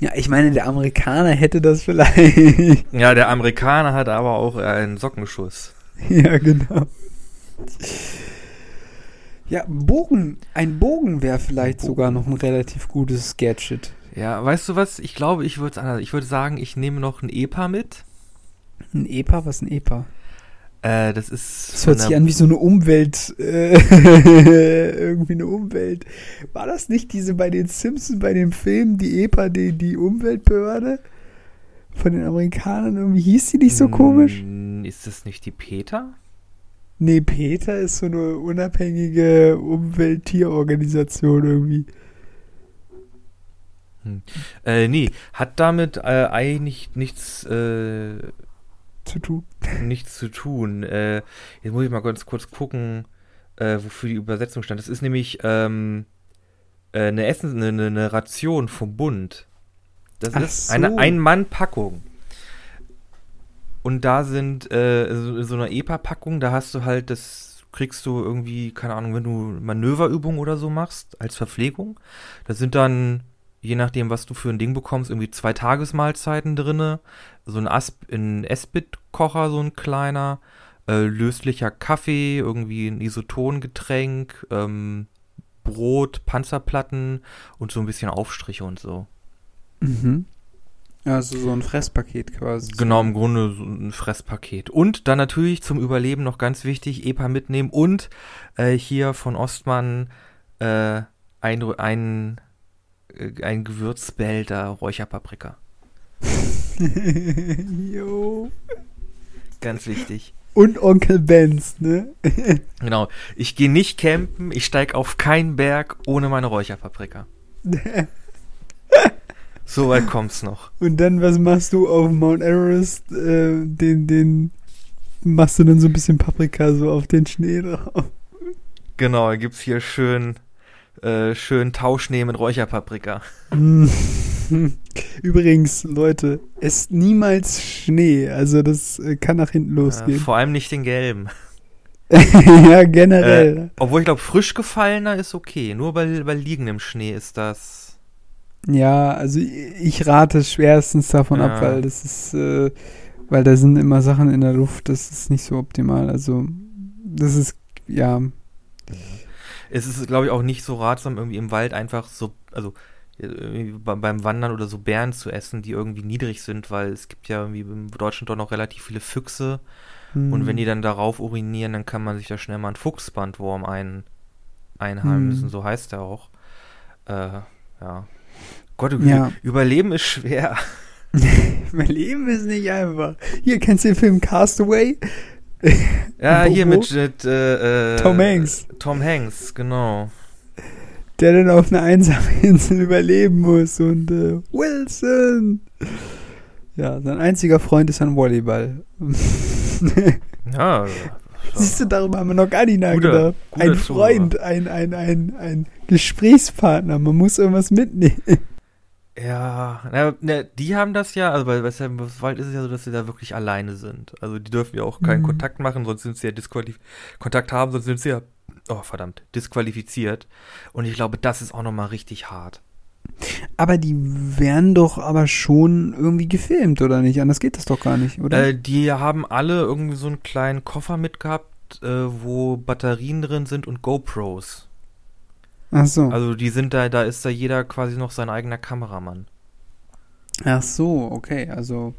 Ja, ich meine, der Amerikaner hätte das vielleicht. [laughs] Ja, der Amerikaner hat aber auch einen Sockenschuss. [laughs] Ja, genau. Ja, Bogen, ein Bogen wäre vielleicht Bogen. sogar noch ein relativ gutes Gadget. Ja, weißt du was? Ich glaube, ich würde anders. Ich würde sagen, ich nehme noch ein EPA mit. Ein EPA? Was ist ein EPA? Äh, das ist. Das hört sich an wie so eine Umwelt. Äh, [laughs] irgendwie eine Umwelt. War das nicht diese bei den Simpsons, bei dem Film, die EPA, die, die Umweltbehörde? Von den Amerikanern irgendwie hieß die nicht so komisch? Ist das nicht die Peter? Nee, Peter ist so eine unabhängige Umwelttierorganisation irgendwie. Hm. Äh, nee, hat damit äh, eigentlich nichts äh, zu tun. [laughs] Nichts zu tun. Äh, jetzt muss ich mal ganz kurz gucken, äh, wofür die Übersetzung stand. Das ist nämlich ähm, äh, eine Essen, eine, eine, Ration vom Bund. Das Ach ist so. eine Ein-Mann-Packung. Und da sind äh, so, so eine EPA-Packung, da hast du halt das, kriegst du irgendwie, keine Ahnung, wenn du Manöverübungen oder so machst, als Verpflegung. Da sind dann je nachdem, was du für ein Ding bekommst, irgendwie zwei Tagesmahlzeiten drinne, so ein, Asp ein Esbit-Kocher, so ein kleiner, äh, löslicher Kaffee, irgendwie ein Isotongetränk, ähm, Brot, Panzerplatten und so ein bisschen Aufstriche und so. Mhm. Also so ein Fresspaket quasi. Genau, im Grunde so ein Fresspaket. Und dann natürlich zum Überleben noch ganz wichtig, EPA mitnehmen und äh, hier von Ostmann äh, ein, ein ein gewürzbehälter Räucherpaprika. [laughs] jo. Ganz wichtig. Und Onkel Benz, ne? [laughs] genau. Ich gehe nicht campen, ich steige auf keinen Berg ohne meine Räucherpaprika. [laughs] so weit kommt's noch. Und dann, was machst du auf Mount Everest? Äh, den, den machst du dann so ein bisschen Paprika so auf den Schnee drauf. Genau, gibt's hier schön äh, schön Tauschnee mit Räucherpaprika. [laughs] Übrigens, Leute, esst niemals Schnee. Also das äh, kann nach hinten losgehen. Äh, vor allem nicht den gelben. [laughs] ja, generell. Äh, obwohl ich glaube, frisch gefallener ist okay. Nur bei, bei liegendem Schnee ist das. Ja, also ich rate schwerstens davon ja. ab, weil das ist, äh, weil da sind immer Sachen in der Luft, das ist nicht so optimal. Also, das ist, ja es ist, glaube ich, auch nicht so ratsam, irgendwie im Wald einfach so, also beim Wandern oder so Bären zu essen, die irgendwie niedrig sind, weil es gibt ja irgendwie in Deutschland doch noch relativ viele Füchse. Hm. Und wenn die dann darauf urinieren, dann kann man sich da schnell mal einen Fuchsbandwurm ein, einheimsen, hm. so heißt er auch. Äh, ja. Gott, ja. Überleben ist schwer. [laughs] Überleben ist nicht einfach. Hier, kennst du den Film Castaway? [laughs] Ja, Bobo? hier mit, mit äh, äh, Tom Hanks. Tom Hanks, genau. Der dann auf einer einsamen [laughs] Insel überleben muss und äh, Wilson. Ja, sein einziger Freund ist ein Volleyball. [laughs] Ja, Siehst du, darüber haben wir noch gar nicht nachgedacht. guter ein Zuhörer. Freund, ein, ein, ein, ein Gesprächspartner. Man muss irgendwas mitnehmen. Ja, na, na, die haben das ja, also bei Western Wald ist es ja so, dass sie da wirklich alleine sind. Also die dürfen ja auch keinen Mhm. Kontakt machen, sonst sind sie ja disqualifiziert. Kontakt haben, sonst sind sie ja, oh verdammt, disqualifiziert. Und ich glaube, das ist auch nochmal richtig hart. Aber die werden doch aber schon irgendwie gefilmt, oder nicht? Anders geht das doch gar nicht, oder? Äh, die haben alle irgendwie so einen kleinen Koffer mitgehabt, äh, wo Batterien drin sind und GoPros. Ach so. Also die sind da, da ist da jeder quasi noch sein eigener Kameramann. Ach so, okay. Also,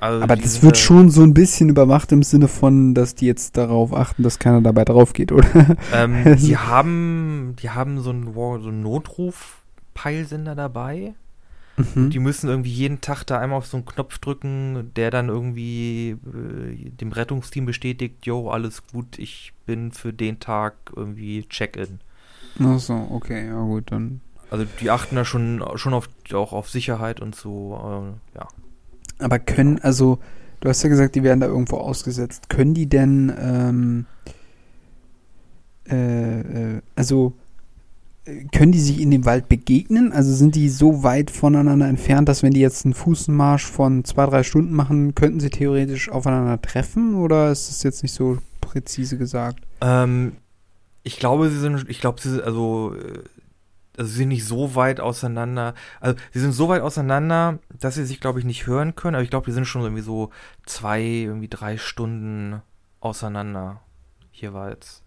Also aber das wird schon so ein bisschen überwacht im Sinne von, dass die jetzt darauf achten, dass keiner dabei drauf geht, oder? Ähm, Also- [laughs] die haben, die haben so einen, so einen Notruf-Peilsender dabei. Mhm. Die müssen irgendwie jeden Tag da einmal auf so einen Knopf drücken, der dann irgendwie äh, dem Rettungsteam bestätigt, yo, alles gut, ich bin für den Tag irgendwie Check-in. Ach so, okay, ja gut, dann. Also die achten da schon, schon auf, auch auf Sicherheit und so, äh, ja. Aber können, also, du hast ja gesagt, die werden da irgendwo ausgesetzt. Können die denn, ähm, äh, äh, also, können die sich in dem Wald begegnen? Also sind die so weit voneinander entfernt, dass wenn die jetzt einen Fußmarsch von zwei, drei Stunden machen, könnten sie theoretisch aufeinander treffen? Oder ist das jetzt nicht so präzise gesagt? Ähm, ich glaube, sie sind, ich glaube, sie sind, also, äh, also sie sind nicht so weit auseinander. Also sie sind so weit auseinander, dass sie sich, glaube ich, nicht hören können. Aber ich glaube, die sind schon irgendwie so zwei, irgendwie drei Stunden auseinander jeweils.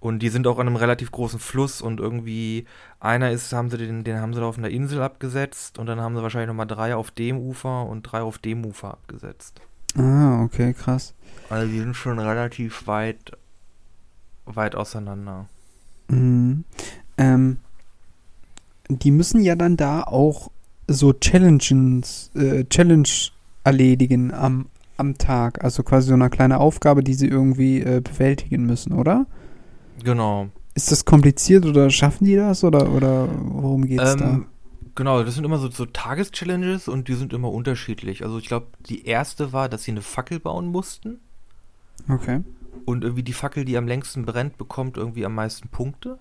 Und die sind auch an einem relativ großen Fluss und irgendwie einer ist, haben sie den, den haben sie da auf einer Insel abgesetzt und dann haben sie wahrscheinlich nochmal drei auf dem Ufer und drei auf dem Ufer abgesetzt. Ah, okay, krass. Also die sind schon relativ weit, weit auseinander. Mhm. Ähm, die müssen ja dann da auch so Challenges, äh, Challenge erledigen am, am Tag. Also quasi so eine kleine Aufgabe, die sie irgendwie äh, bewältigen müssen, oder? Genau. Ist das kompliziert oder schaffen die das oder, oder worum geht's Ähm, genau, das sind immer so, so Tageschallenges und die sind immer unterschiedlich. Also ich glaube, die erste war, dass sie eine Fackel bauen mussten da? Okay. Und irgendwie die Fackel, die am längsten brennt, bekommt irgendwie am meisten Punkte.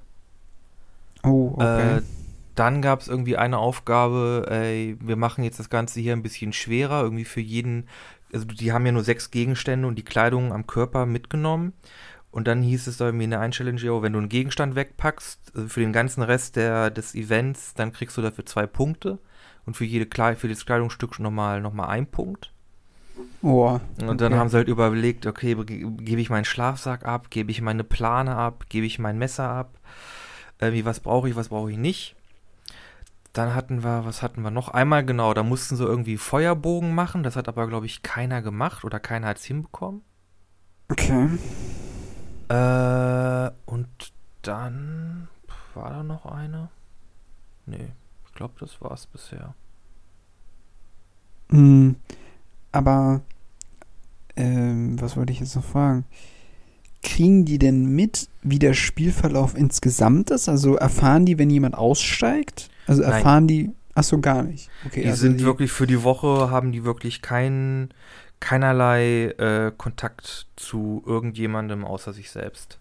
Oh, okay. Äh, dann gab es irgendwie eine Aufgabe, ey, wir machen jetzt das Ganze hier ein bisschen schwerer, irgendwie für jeden, also die haben ja nur sechs Gegenstände und die Kleidung am Körper mitgenommen. Und dann hieß es da irgendwie in der einen Challenge, yo, wenn du einen Gegenstand wegpackst, also für den ganzen Rest der, des Events, dann kriegst du dafür zwei Punkte. Und für, jede Kleid für jedes Kleidungsstück nochmal noch mal ein Punkt. Oh, Und dann okay. haben sie halt überlegt, okay, ge- gebe ich meinen Schlafsack ab, gebe ich meine Plane ab, gebe ich mein Messer ab, irgendwie was brauche ich, was brauche ich nicht. Dann hatten wir, was hatten wir noch? Einmal genau, da mussten sie irgendwie Feuerbogen machen, das hat aber, glaube ich, keiner gemacht oder keiner hat es hinbekommen. Okay. Äh, und dann war da noch eine? Nee, ich glaube, das war's bisher. Mm, aber, ähm, was wollte ich jetzt noch fragen? Kriegen die denn mit, wie der Spielverlauf insgesamt ist? Also erfahren die, wenn jemand aussteigt? Also Nein. erfahren die. Ach so, gar nicht. Okay, Die also sind wirklich für die Woche, haben die wirklich kein, keinerlei äh, Kontakt zu irgendjemandem außer sich selbst.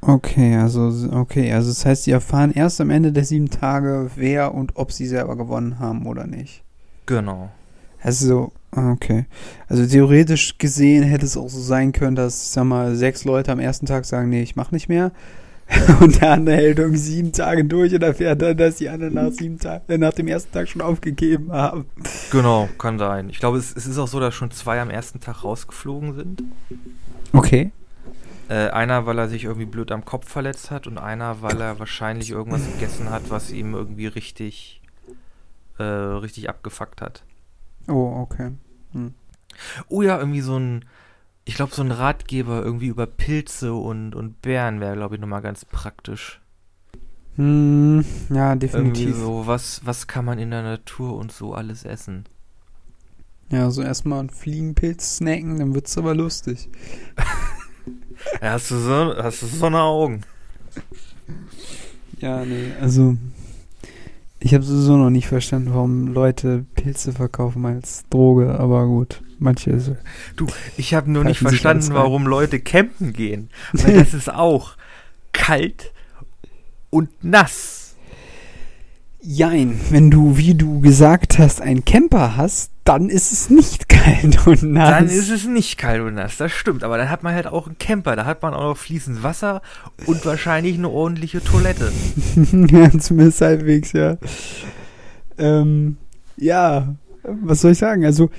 Okay, also okay, also das heißt, sie erfahren erst am Ende der sieben Tage, wer und ob sie selber gewonnen haben oder nicht. Genau. Also, okay. Also theoretisch gesehen hätte es auch so sein können, dass, ich sag mal, sechs Leute am ersten Tag sagen, nee, ich mach nicht mehr. [laughs] Und der andere hält irgendwie sieben Tage durch und erfährt dann, dass die anderen nach sieben Tagen, äh, nach dem ersten Tag schon aufgegeben haben. Genau, kann sein. Ich glaube, es, es ist auch so, dass schon zwei am ersten Tag rausgeflogen sind. Okay. Äh, einer, weil er sich irgendwie blöd am Kopf verletzt hat und einer, weil er wahrscheinlich irgendwas gegessen hat, was ihm irgendwie richtig, äh, richtig abgefuckt hat. Oh, okay. Oh ja, irgendwie so ein, ich glaube, so ein Ratgeber irgendwie über Pilze und, und Bären wäre, glaube ich, nochmal ganz praktisch. Hm, ja, Irgendwie definitiv. so, was, was kann man in der Natur und so alles essen? Ja, so erstmal einen Fliegenpilz snacken, dann wird's aber lustig. [laughs] Ja, hast, du so, hast du so eine Augen? Ja, nee, also ich habe sowieso noch nicht verstanden, warum Leute Pilze verkaufen als Droge, aber gut, manche so. Du, ich habe nur nicht verstanden, warum Leute campen gehen. [laughs] Weil das ist auch kalt und nass. Jein, wenn du, wie du gesagt hast, einen Camper hast, dann ist es nicht [laughs] kalt und nass. Dann ist es nicht kalt und nass, das stimmt. Aber dann hat man halt auch einen Camper. Da hat man auch noch fließend Wasser und wahrscheinlich eine ordentliche Toilette. [laughs] ja, zumindest halbwegs, ja. Ähm, ja, was soll ich sagen? Also,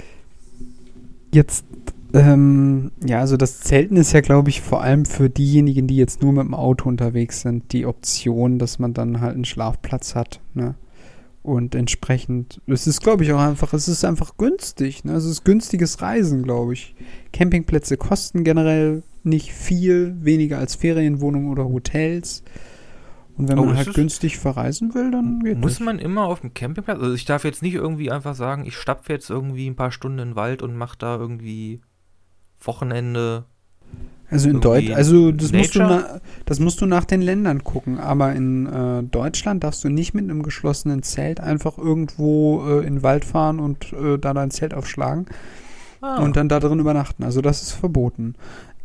jetzt, ähm, ja, also das Zelten ist ja, glaube ich, vor allem für diejenigen, die jetzt nur mit dem Auto unterwegs sind, die Option, dass man dann halt einen Schlafplatz hat, ne? Und entsprechend, es ist, glaube ich, auch einfach, es ist einfach günstig, ne? Es ist günstiges Reisen, glaube ich. Campingplätze kosten generell nicht viel, weniger als Ferienwohnungen oder Hotels. Und wenn Oh, man halt günstig verreisen will, dann geht Muss das. man immer auf dem Campingplatz? Also ich darf jetzt nicht irgendwie einfach sagen, ich stapfe jetzt irgendwie ein paar Stunden in den Wald und mache da irgendwie Wochenende. Also in Deutschland, also das musst, du na, das musst du nach den Ländern gucken, aber in äh, Deutschland darfst du nicht mit einem geschlossenen Zelt einfach irgendwo äh, in den Wald fahren und äh, da dein Zelt aufschlagen Ah, und dann da drin übernachten. Also das ist verboten.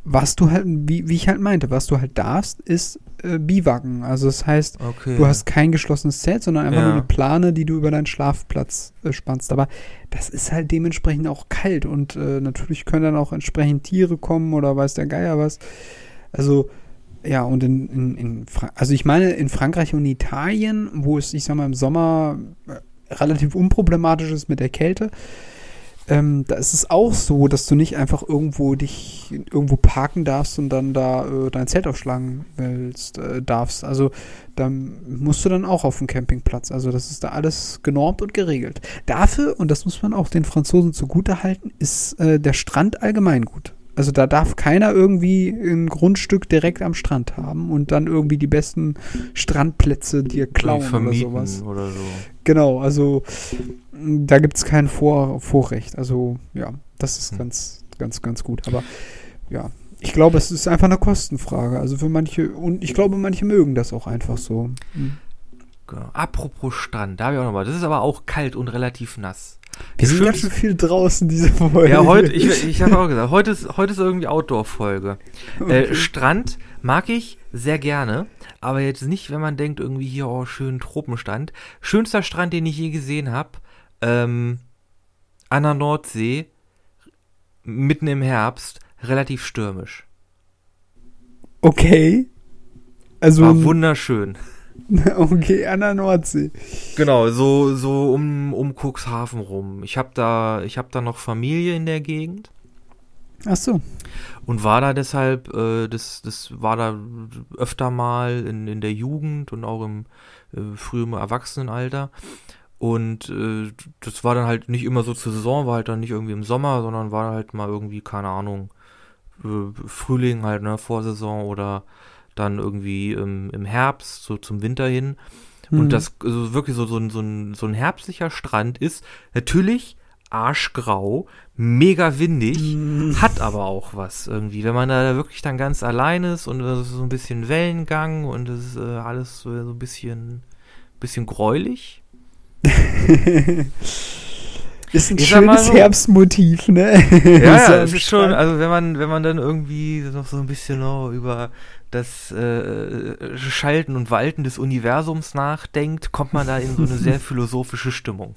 Was du halt, wie, wie ich halt meinte, was du halt darfst, ist äh, Biwaken. Also das heißt, okay. du hast kein geschlossenes Zelt, sondern einfach Ja. nur eine Plane, die du über deinen Schlafplatz äh, spannst. Aber das ist halt dementsprechend auch kalt und äh, natürlich können dann auch entsprechend Tiere kommen oder weiß der Geier was. Also ja, und in, in, in Fra also ich meine, in Frankreich und Italien, wo es, ich sag mal, im Sommer äh, relativ unproblematisch ist mit der Kälte, ähm, da ist es auch so, dass du nicht einfach irgendwo dich irgendwo parken darfst und dann da äh, dein Zelt aufschlagen willst, äh, darfst. Also da musst du dann auch auf dem Campingplatz. Also das ist da alles genormt und geregelt. Dafür, und das muss man auch den Franzosen zugute halten, ist äh, der Strand allgemein gut. Also da darf keiner irgendwie ein Grundstück direkt am Strand haben und dann irgendwie die besten Strandplätze dir klauen oder sowas. oder so. Genau, also mh, da gibt es kein Vor Vorrecht. Also ja, das ist Hm. ganz, ganz, ganz gut. Aber ja, ich glaube, es ist einfach eine Kostenfrage. Also für manche, und ich glaube, manche mögen das auch einfach so. Hm. Genau. Apropos Strand, da habe ich auch noch mal. Das ist aber auch kalt und relativ nass. Wir sind ganz schön viel draußen diese Folge. Ja, heute, ich, ich habe auch gesagt, heute ist, heute ist irgendwie Outdoor-Folge. Okay. Äh, Strand mag ich sehr gerne, aber jetzt nicht, wenn man denkt, irgendwie hier, oh, schön Tropenstrand. Schönster Strand, den ich je gesehen habe, ähm, an der Nordsee, mitten im Herbst, relativ stürmisch. Okay. Also, War wunderschön. [laughs] okay, an der Nordsee. Genau, so, so um, um Cuxhaven rum. Ich habe da, ich habe da noch Familie in der Gegend. Ach so. und war da deshalb, äh, das, das war da öfter mal in, in der Jugend und auch im äh, frühen Erwachsenenalter. Und äh, das war dann halt nicht immer so zur Saison, war halt dann nicht irgendwie im Sommer, sondern war halt mal irgendwie, keine Ahnung, äh, Frühling halt, ne, Vorsaison oder dann irgendwie im, im Herbst, so zum Winter hin. Hm. Und das also wirklich so, so, ein, so, ein, so ein herbstlicher Strand ist natürlich arschgrau, mega windig, Hm. hat aber auch was irgendwie. Wenn man da wirklich dann ganz allein ist und es ist so ein bisschen Wellengang und es ist äh, alles so, so ein bisschen, bisschen gräulich. [laughs] ist ein Ich schönes so. Herbstmotiv, ne? Ja, [laughs] ja, ist schon, also wenn man, wenn man dann irgendwie noch so ein bisschen noch über das äh, Schalten und Walten des Universums nachdenkt, kommt man da in so eine sehr [laughs] philosophische Stimmung.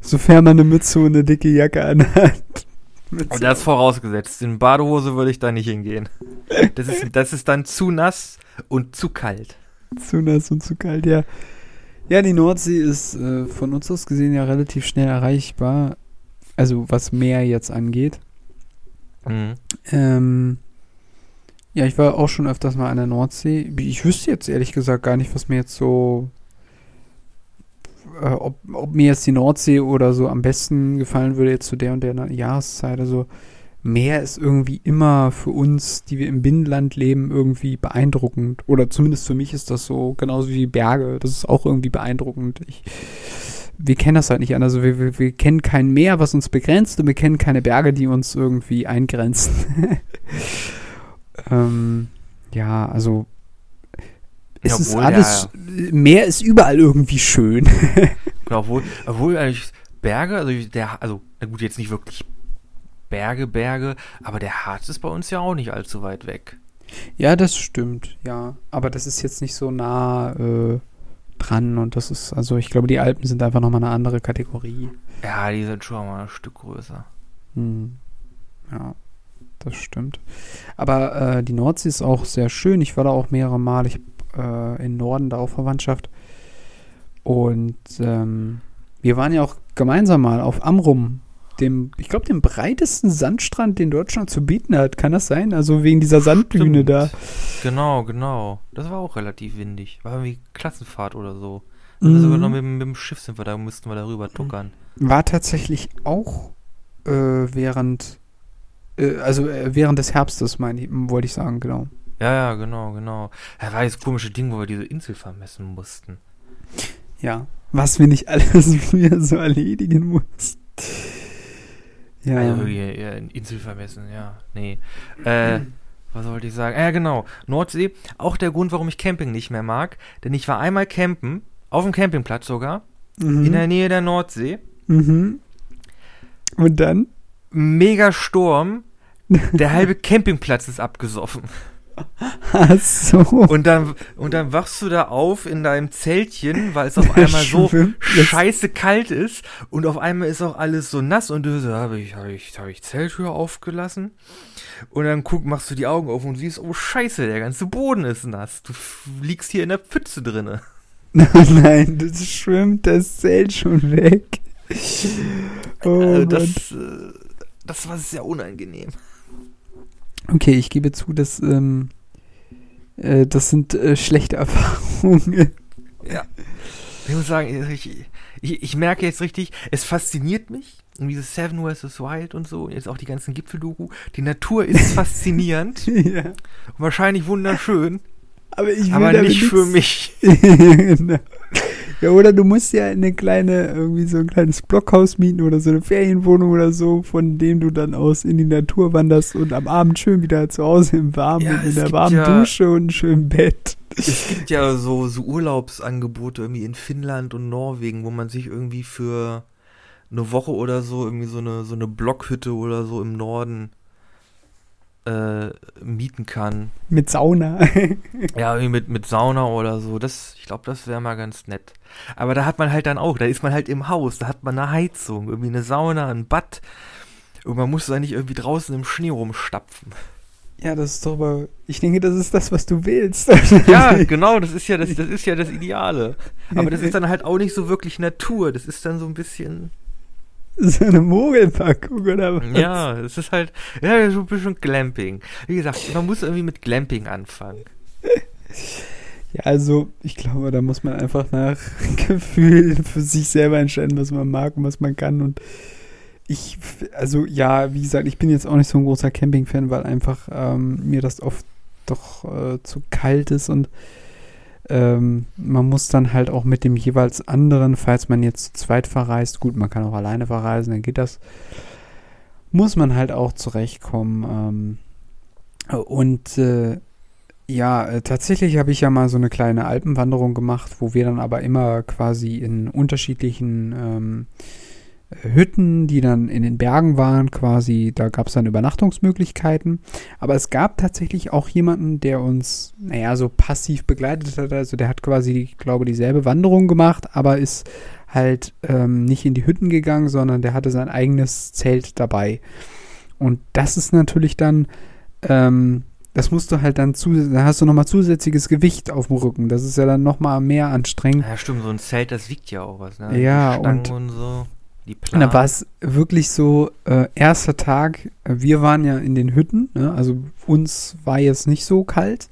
Sofern man eine Mütze und eine dicke Jacke anhat. [laughs] Und das vorausgesetzt. In Badehose würde ich da nicht hingehen. Das ist, das ist dann zu nass und zu kalt. Zu nass und zu kalt, ja. Ja, die Nordsee ist äh, von uns aus gesehen ja relativ schnell erreichbar. Also was Meer jetzt angeht. Mhm. Ähm, ja, ich war auch schon öfters mal an der Nordsee. Ich wüsste jetzt ehrlich gesagt gar nicht, was mir jetzt so. Äh, ob, ob mir jetzt die Nordsee oder so am besten gefallen würde, jetzt zu der und der Jahreszeit. Also, Meer ist irgendwie immer für uns, die wir im Binnenland leben, irgendwie beeindruckend. Oder zumindest für mich ist das so, genauso wie Berge. Das ist auch irgendwie beeindruckend. Ich, wir kennen das halt nicht anders. Also wir, wir, wir kennen kein Meer, was uns begrenzt und wir kennen keine Berge, die uns irgendwie eingrenzen. [laughs] ähm, ja, also es Ja, ist alles, Meer ist überall irgendwie schön. Ja, [laughs] obwohl, obwohl eigentlich Berge, also der, also, na gut, jetzt nicht wirklich Berge, Berge, aber der Harz ist bei uns ja auch nicht allzu weit weg. ja, das stimmt, ja. Aber das ist jetzt nicht so nah äh, dran und das ist, also ich glaube, die Alpen sind einfach nochmal eine andere Kategorie. Ja, die sind schon mal ein Stück größer. Hm. Ja, das stimmt. Aber äh, die Nordsee ist auch sehr schön. Ich war da auch mehrere Mal. Ich habe äh, in Norden da auch Verwandtschaft. Und ähm, wir waren ja auch gemeinsam mal auf Amrum, dem, ich glaube, dem breitesten Sandstrand, den Deutschland zu bieten hat. Kann das sein? Also wegen dieser Sanddüne Stimmt. da. Genau, genau. Das war auch relativ windig. War irgendwie Klassenfahrt oder so. Mhm. Sogar noch mit, mit dem Schiff sind wir da, mussten wir darüber tuckern. War tatsächlich auch äh, während, äh, also äh, während des Herbstes, meine wollte ich sagen, genau. Ja, ja, genau, genau. Da war das komische Ding, wo wir diese Insel vermessen mussten. Ja, was wir nicht alles [laughs] früher so erledigen mussten. Ja, Also, ja, ja, Insel vermessen, ja. Nee. Äh, was wollte ich sagen? Ja, genau. Nordsee, auch der Grund, warum ich Camping nicht mehr mag. Denn ich war einmal campen, auf dem Campingplatz sogar, mhm. in der Nähe der Nordsee. Mhm. Und dann? Mega Sturm. Der halbe Campingplatz ist abgesoffen. Ach so. Und dann, und dann wachst du da auf in deinem Zeltchen, weil es auf [laughs] einmal so scheiße kalt ist und auf einmal ist auch alles so nass und du so, habe ich, habe ich, habe ich Zelttür aufgelassen? Und dann guck, machst du die Augen auf und siehst, oh scheiße, der ganze Boden ist nass. Du liegst hier in der Pfütze drinne. [laughs] Nein, das schwimmt das Zelt schon weg. Oh Also das, äh, das war sehr unangenehm. Okay, ich gebe zu, dass ähm, äh, das sind äh, schlechte [laughs] Erfahrungen. Ja. Ich muss sagen, ich, ich, ich merke jetzt richtig, es fasziniert mich. Und dieses Seven vs. Wild und so, und jetzt auch die ganzen Gipfeldoku. Die Natur ist [laughs] faszinierend ja. und wahrscheinlich wunderschön, Aber ich will aber nicht für mich. [laughs] genau. Ja, oder du musst ja eine kleine, irgendwie so ein kleines Blockhaus mieten oder so eine Ferienwohnung oder so, von dem du dann aus in die Natur wanderst und am Abend schön wieder zu Hause im Warmen, Ja, in der warmen ja- Dusche und einem schönen Bett. Es gibt ja so, so Urlaubsangebote irgendwie in Finnland und Norwegen, wo man sich irgendwie für eine Woche oder so irgendwie so eine, so eine Blockhütte oder so im Norden äh, mieten kann. Mit Sauna. [laughs] Ja, irgendwie mit, mit Sauna oder so. Das, ich glaube, das wäre mal ganz nett. Aber da hat man halt dann auch, da ist man halt im Haus, da hat man eine Heizung, irgendwie eine Sauna, ein Bad. Und man muss da nicht irgendwie draußen im Schnee rumstapfen. ja, das ist doch aber, ich denke, das ist das, was du willst. [laughs] Ja, [laughs] genau, das ist ja das, das ist ja das Ideale. Aber das ist dann halt auch nicht so wirklich Natur. Das ist dann so ein bisschen. So eine Mogelpackung oder was? Ja, es ist halt. Ja, so ein bisschen Glamping. Wie gesagt, man muss irgendwie mit Glamping anfangen. Ja, also ich glaube, da muss man einfach nach [laughs] Gefühl für sich selber entscheiden, was man mag und was man kann. Und ich, also ja, wie gesagt, ich bin jetzt auch nicht so ein großer Camping-Fan, weil einfach ähm, mir das oft doch äh, zu kalt ist und ähm, man muss dann halt auch mit dem jeweils anderen, falls man jetzt zu zweit verreist, gut, man kann auch alleine verreisen, dann geht das, muss man halt auch zurechtkommen. Ähm, und äh, ja, äh, tatsächlich habe ich ja mal so eine kleine Alpenwanderung gemacht, wo wir dann aber immer quasi in unterschiedlichen ähm, äh, Hütten, die dann in den Bergen waren, quasi, da gab es dann Übernachtungsmöglichkeiten. Aber es gab tatsächlich auch jemanden, der uns, naja, so passiv begleitet hat. Also der hat quasi, ich glaube, dieselbe Wanderung gemacht, aber ist halt ähm, nicht in die Hütten gegangen, sondern der hatte sein eigenes Zelt dabei. Und das ist natürlich dann, ähm, das musst du halt dann zu, da hast du nochmal zusätzliches Gewicht auf dem Rücken. Das ist ja dann nochmal mehr anstrengend. Ja, stimmt, so ein Zelt, das wiegt ja auch was, ne? Ja, und- und, so. Die Und Planen. da war es wirklich so, äh, erster Tag, äh, wir waren ja in den Hütten, ne? also uns war jetzt nicht so kalt,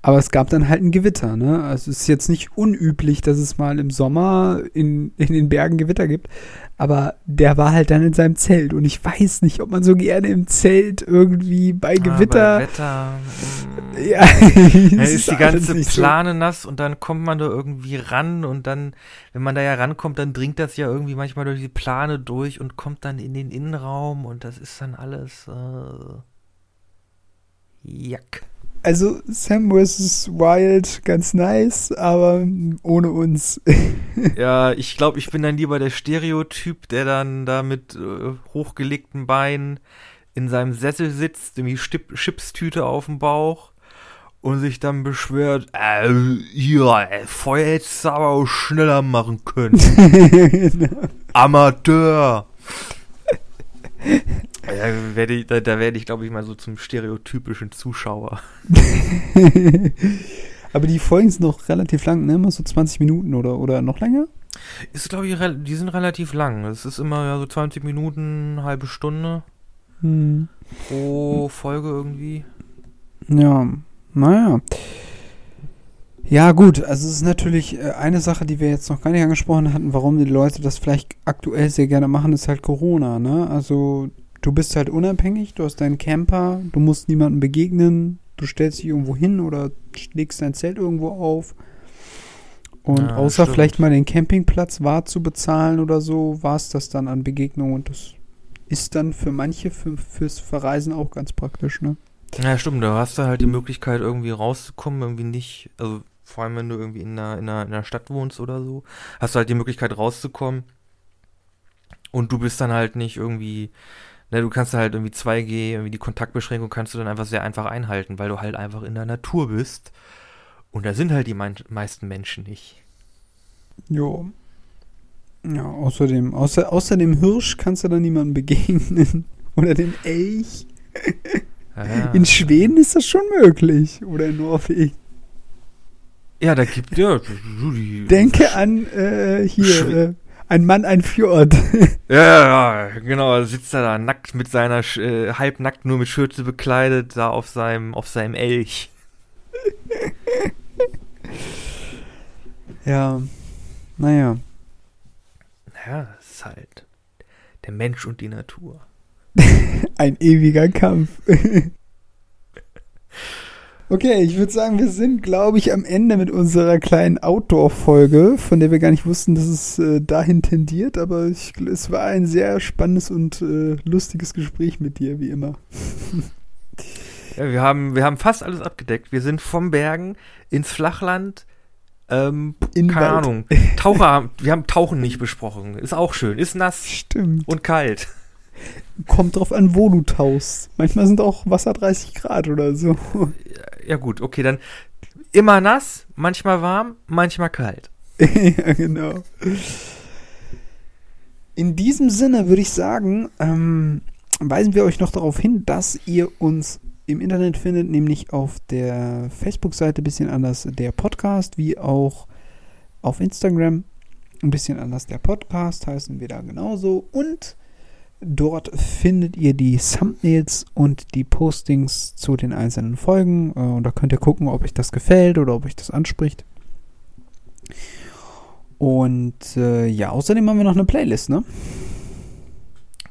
aber es gab dann halt ein Gewitter. Ne? Also es ist jetzt nicht unüblich, dass es mal im Sommer in, in den Bergen Gewitter gibt, aber der war halt dann in seinem Zelt und ich weiß nicht, ob man so gerne im Zelt irgendwie bei Ah, Gewitter... bei Wetter. mm. ja, Dann [laughs] das ist die ganze nicht so- Plane nass und dann kommt man da irgendwie ran und dann, wenn man da ja rankommt, dann dringt das ja irgendwie manchmal durch die Plane durch und kommt dann in den Innenraum und das ist dann alles. Äh, Jack. Also Sam vs. Wild ganz nice, aber ohne uns. [laughs] ja, ich glaube, ich bin dann lieber der Stereotyp, der dann da mit äh, hochgelegten Beinen in seinem Sessel sitzt, irgendwie Stip Chipstüte auf dem Bauch und sich dann beschwert, äh, ja, Feuer hättest du aber auch schneller machen können. [laughs] genau. Amateur. Da werde ich, da, da werde ich glaube ich, mal so zum stereotypischen Zuschauer. [laughs] Aber die Folgen sind noch relativ lang, ne? Immer so 20 Minuten oder, oder noch länger? Ist, glaube ich, die sind relativ lang. Es ist immer ja so 20 Minuten, halbe Stunde hm. pro Folge irgendwie. Ja, naja. Ja, gut, also es ist natürlich äh, eine Sache, die wir jetzt noch gar nicht angesprochen hatten, warum die Leute das vielleicht aktuell sehr gerne machen, ist halt Corona, ne? Also du bist halt unabhängig, du hast deinen Camper, du musst niemandem begegnen, du stellst dich irgendwo hin oder legst dein Zelt irgendwo auf. Und ja, außer stimmt. vielleicht mal den Campingplatz wahr zu bezahlen oder so, war es das dann an Begegnungen und das ist dann für manche für, fürs Verreisen auch ganz praktisch, ne? Ja, stimmt, du hast da halt die Möglichkeit irgendwie rauszukommen, irgendwie nicht, also vor allem wenn du irgendwie in einer, in einer, in einer Stadt wohnst oder so, hast du halt die Möglichkeit rauszukommen und du bist dann halt nicht irgendwie Ne, du kannst halt irgendwie 2G, irgendwie die Kontaktbeschränkung kannst du dann einfach sehr einfach einhalten, weil du halt einfach in der Natur bist. Und da sind halt die meisten Menschen nicht. Jo. Ja, außerdem, außer, außer dem Hirsch kannst du dann niemandem begegnen. [laughs] Oder dem Elch. Ja. In Schweden ist das schon möglich. Oder in Norwegen. Ja, da gibt ja. Denke an äh, hier, äh, ein Mann, ein Fjord. [laughs] ja, ja, genau. Sitzt er da nackt mit seiner, äh, halbnackt nur mit Schürze bekleidet, da auf seinem, auf seinem Elch. [laughs] ja, naja. Naja, das ist halt der Mensch und die Natur. [laughs] ein ewiger Kampf. Okay, ich würde sagen, wir sind, glaube ich, am Ende mit unserer kleinen Outdoor-Folge, von der wir gar nicht wussten, dass es äh, dahin tendiert, aber ich, es war ein sehr spannendes und äh, lustiges Gespräch mit dir, wie immer. Ja, wir haben, wir haben fast alles abgedeckt. Wir sind vom Bergen ins Flachland, ähm, In keine Wald. Ahnung. [laughs] Taucher, wir haben Tauchen nicht besprochen. Ist auch schön. Ist nass Stimmt. und kalt. Kommt drauf an, wo du tauchst. Manchmal sind auch Wasser 30 Grad oder so. Ja, gut, okay, dann immer nass, manchmal warm, manchmal kalt. [laughs] ja, genau. In diesem Sinne würde ich sagen, ähm, weisen wir euch noch darauf hin, dass ihr uns im Internet findet, nämlich auf der Facebook-Seite ein bisschen anders der Podcast, wie auch auf Instagram ein bisschen anders der Podcast, heißen wir da genauso. Und Dort findet ihr die Thumbnails und die Postings zu den einzelnen Folgen. Äh, und da könnt ihr gucken, ob euch das gefällt oder ob euch das anspricht. Und äh, ja, außerdem haben wir noch eine Playlist, ne?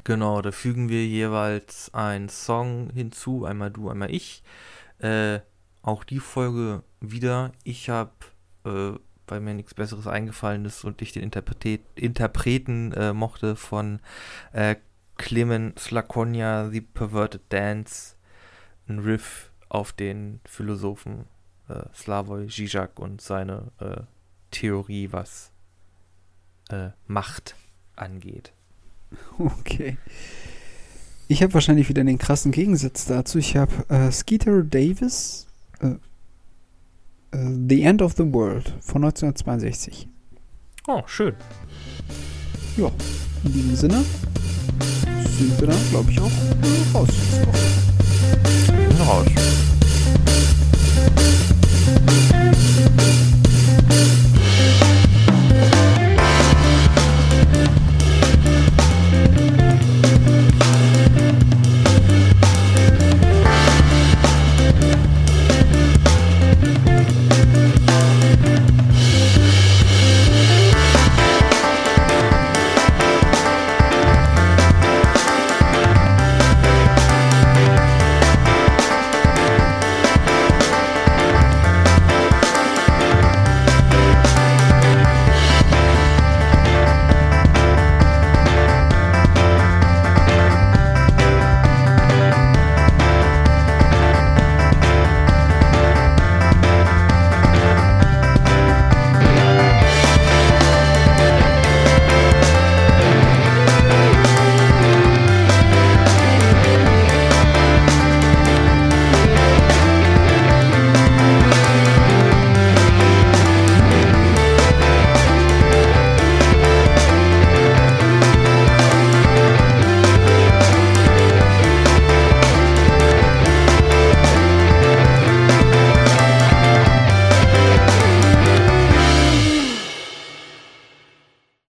Genau, da fügen wir jeweils einen Song hinzu, einmal du, einmal ich. Äh, auch die Folge wieder. Ich habe, äh, weil mir nichts Besseres eingefallen ist und ich den Interpret Interpreten äh, mochte von äh, Clemen Slakonia, The Perverted Dance, ein Riff auf den Philosophen äh, Slavoj Žižek und seine äh, Theorie, was äh, Macht angeht. [laughs] Okay. Ich habe wahrscheinlich wieder den krassen Gegensatz dazu. Ich habe äh, Skeeter Davis, äh, äh, The End of the World von 1962. Oh, schön. Ja, in diesem Sinne sind wir dann, glaube ich, auch raus. Raus.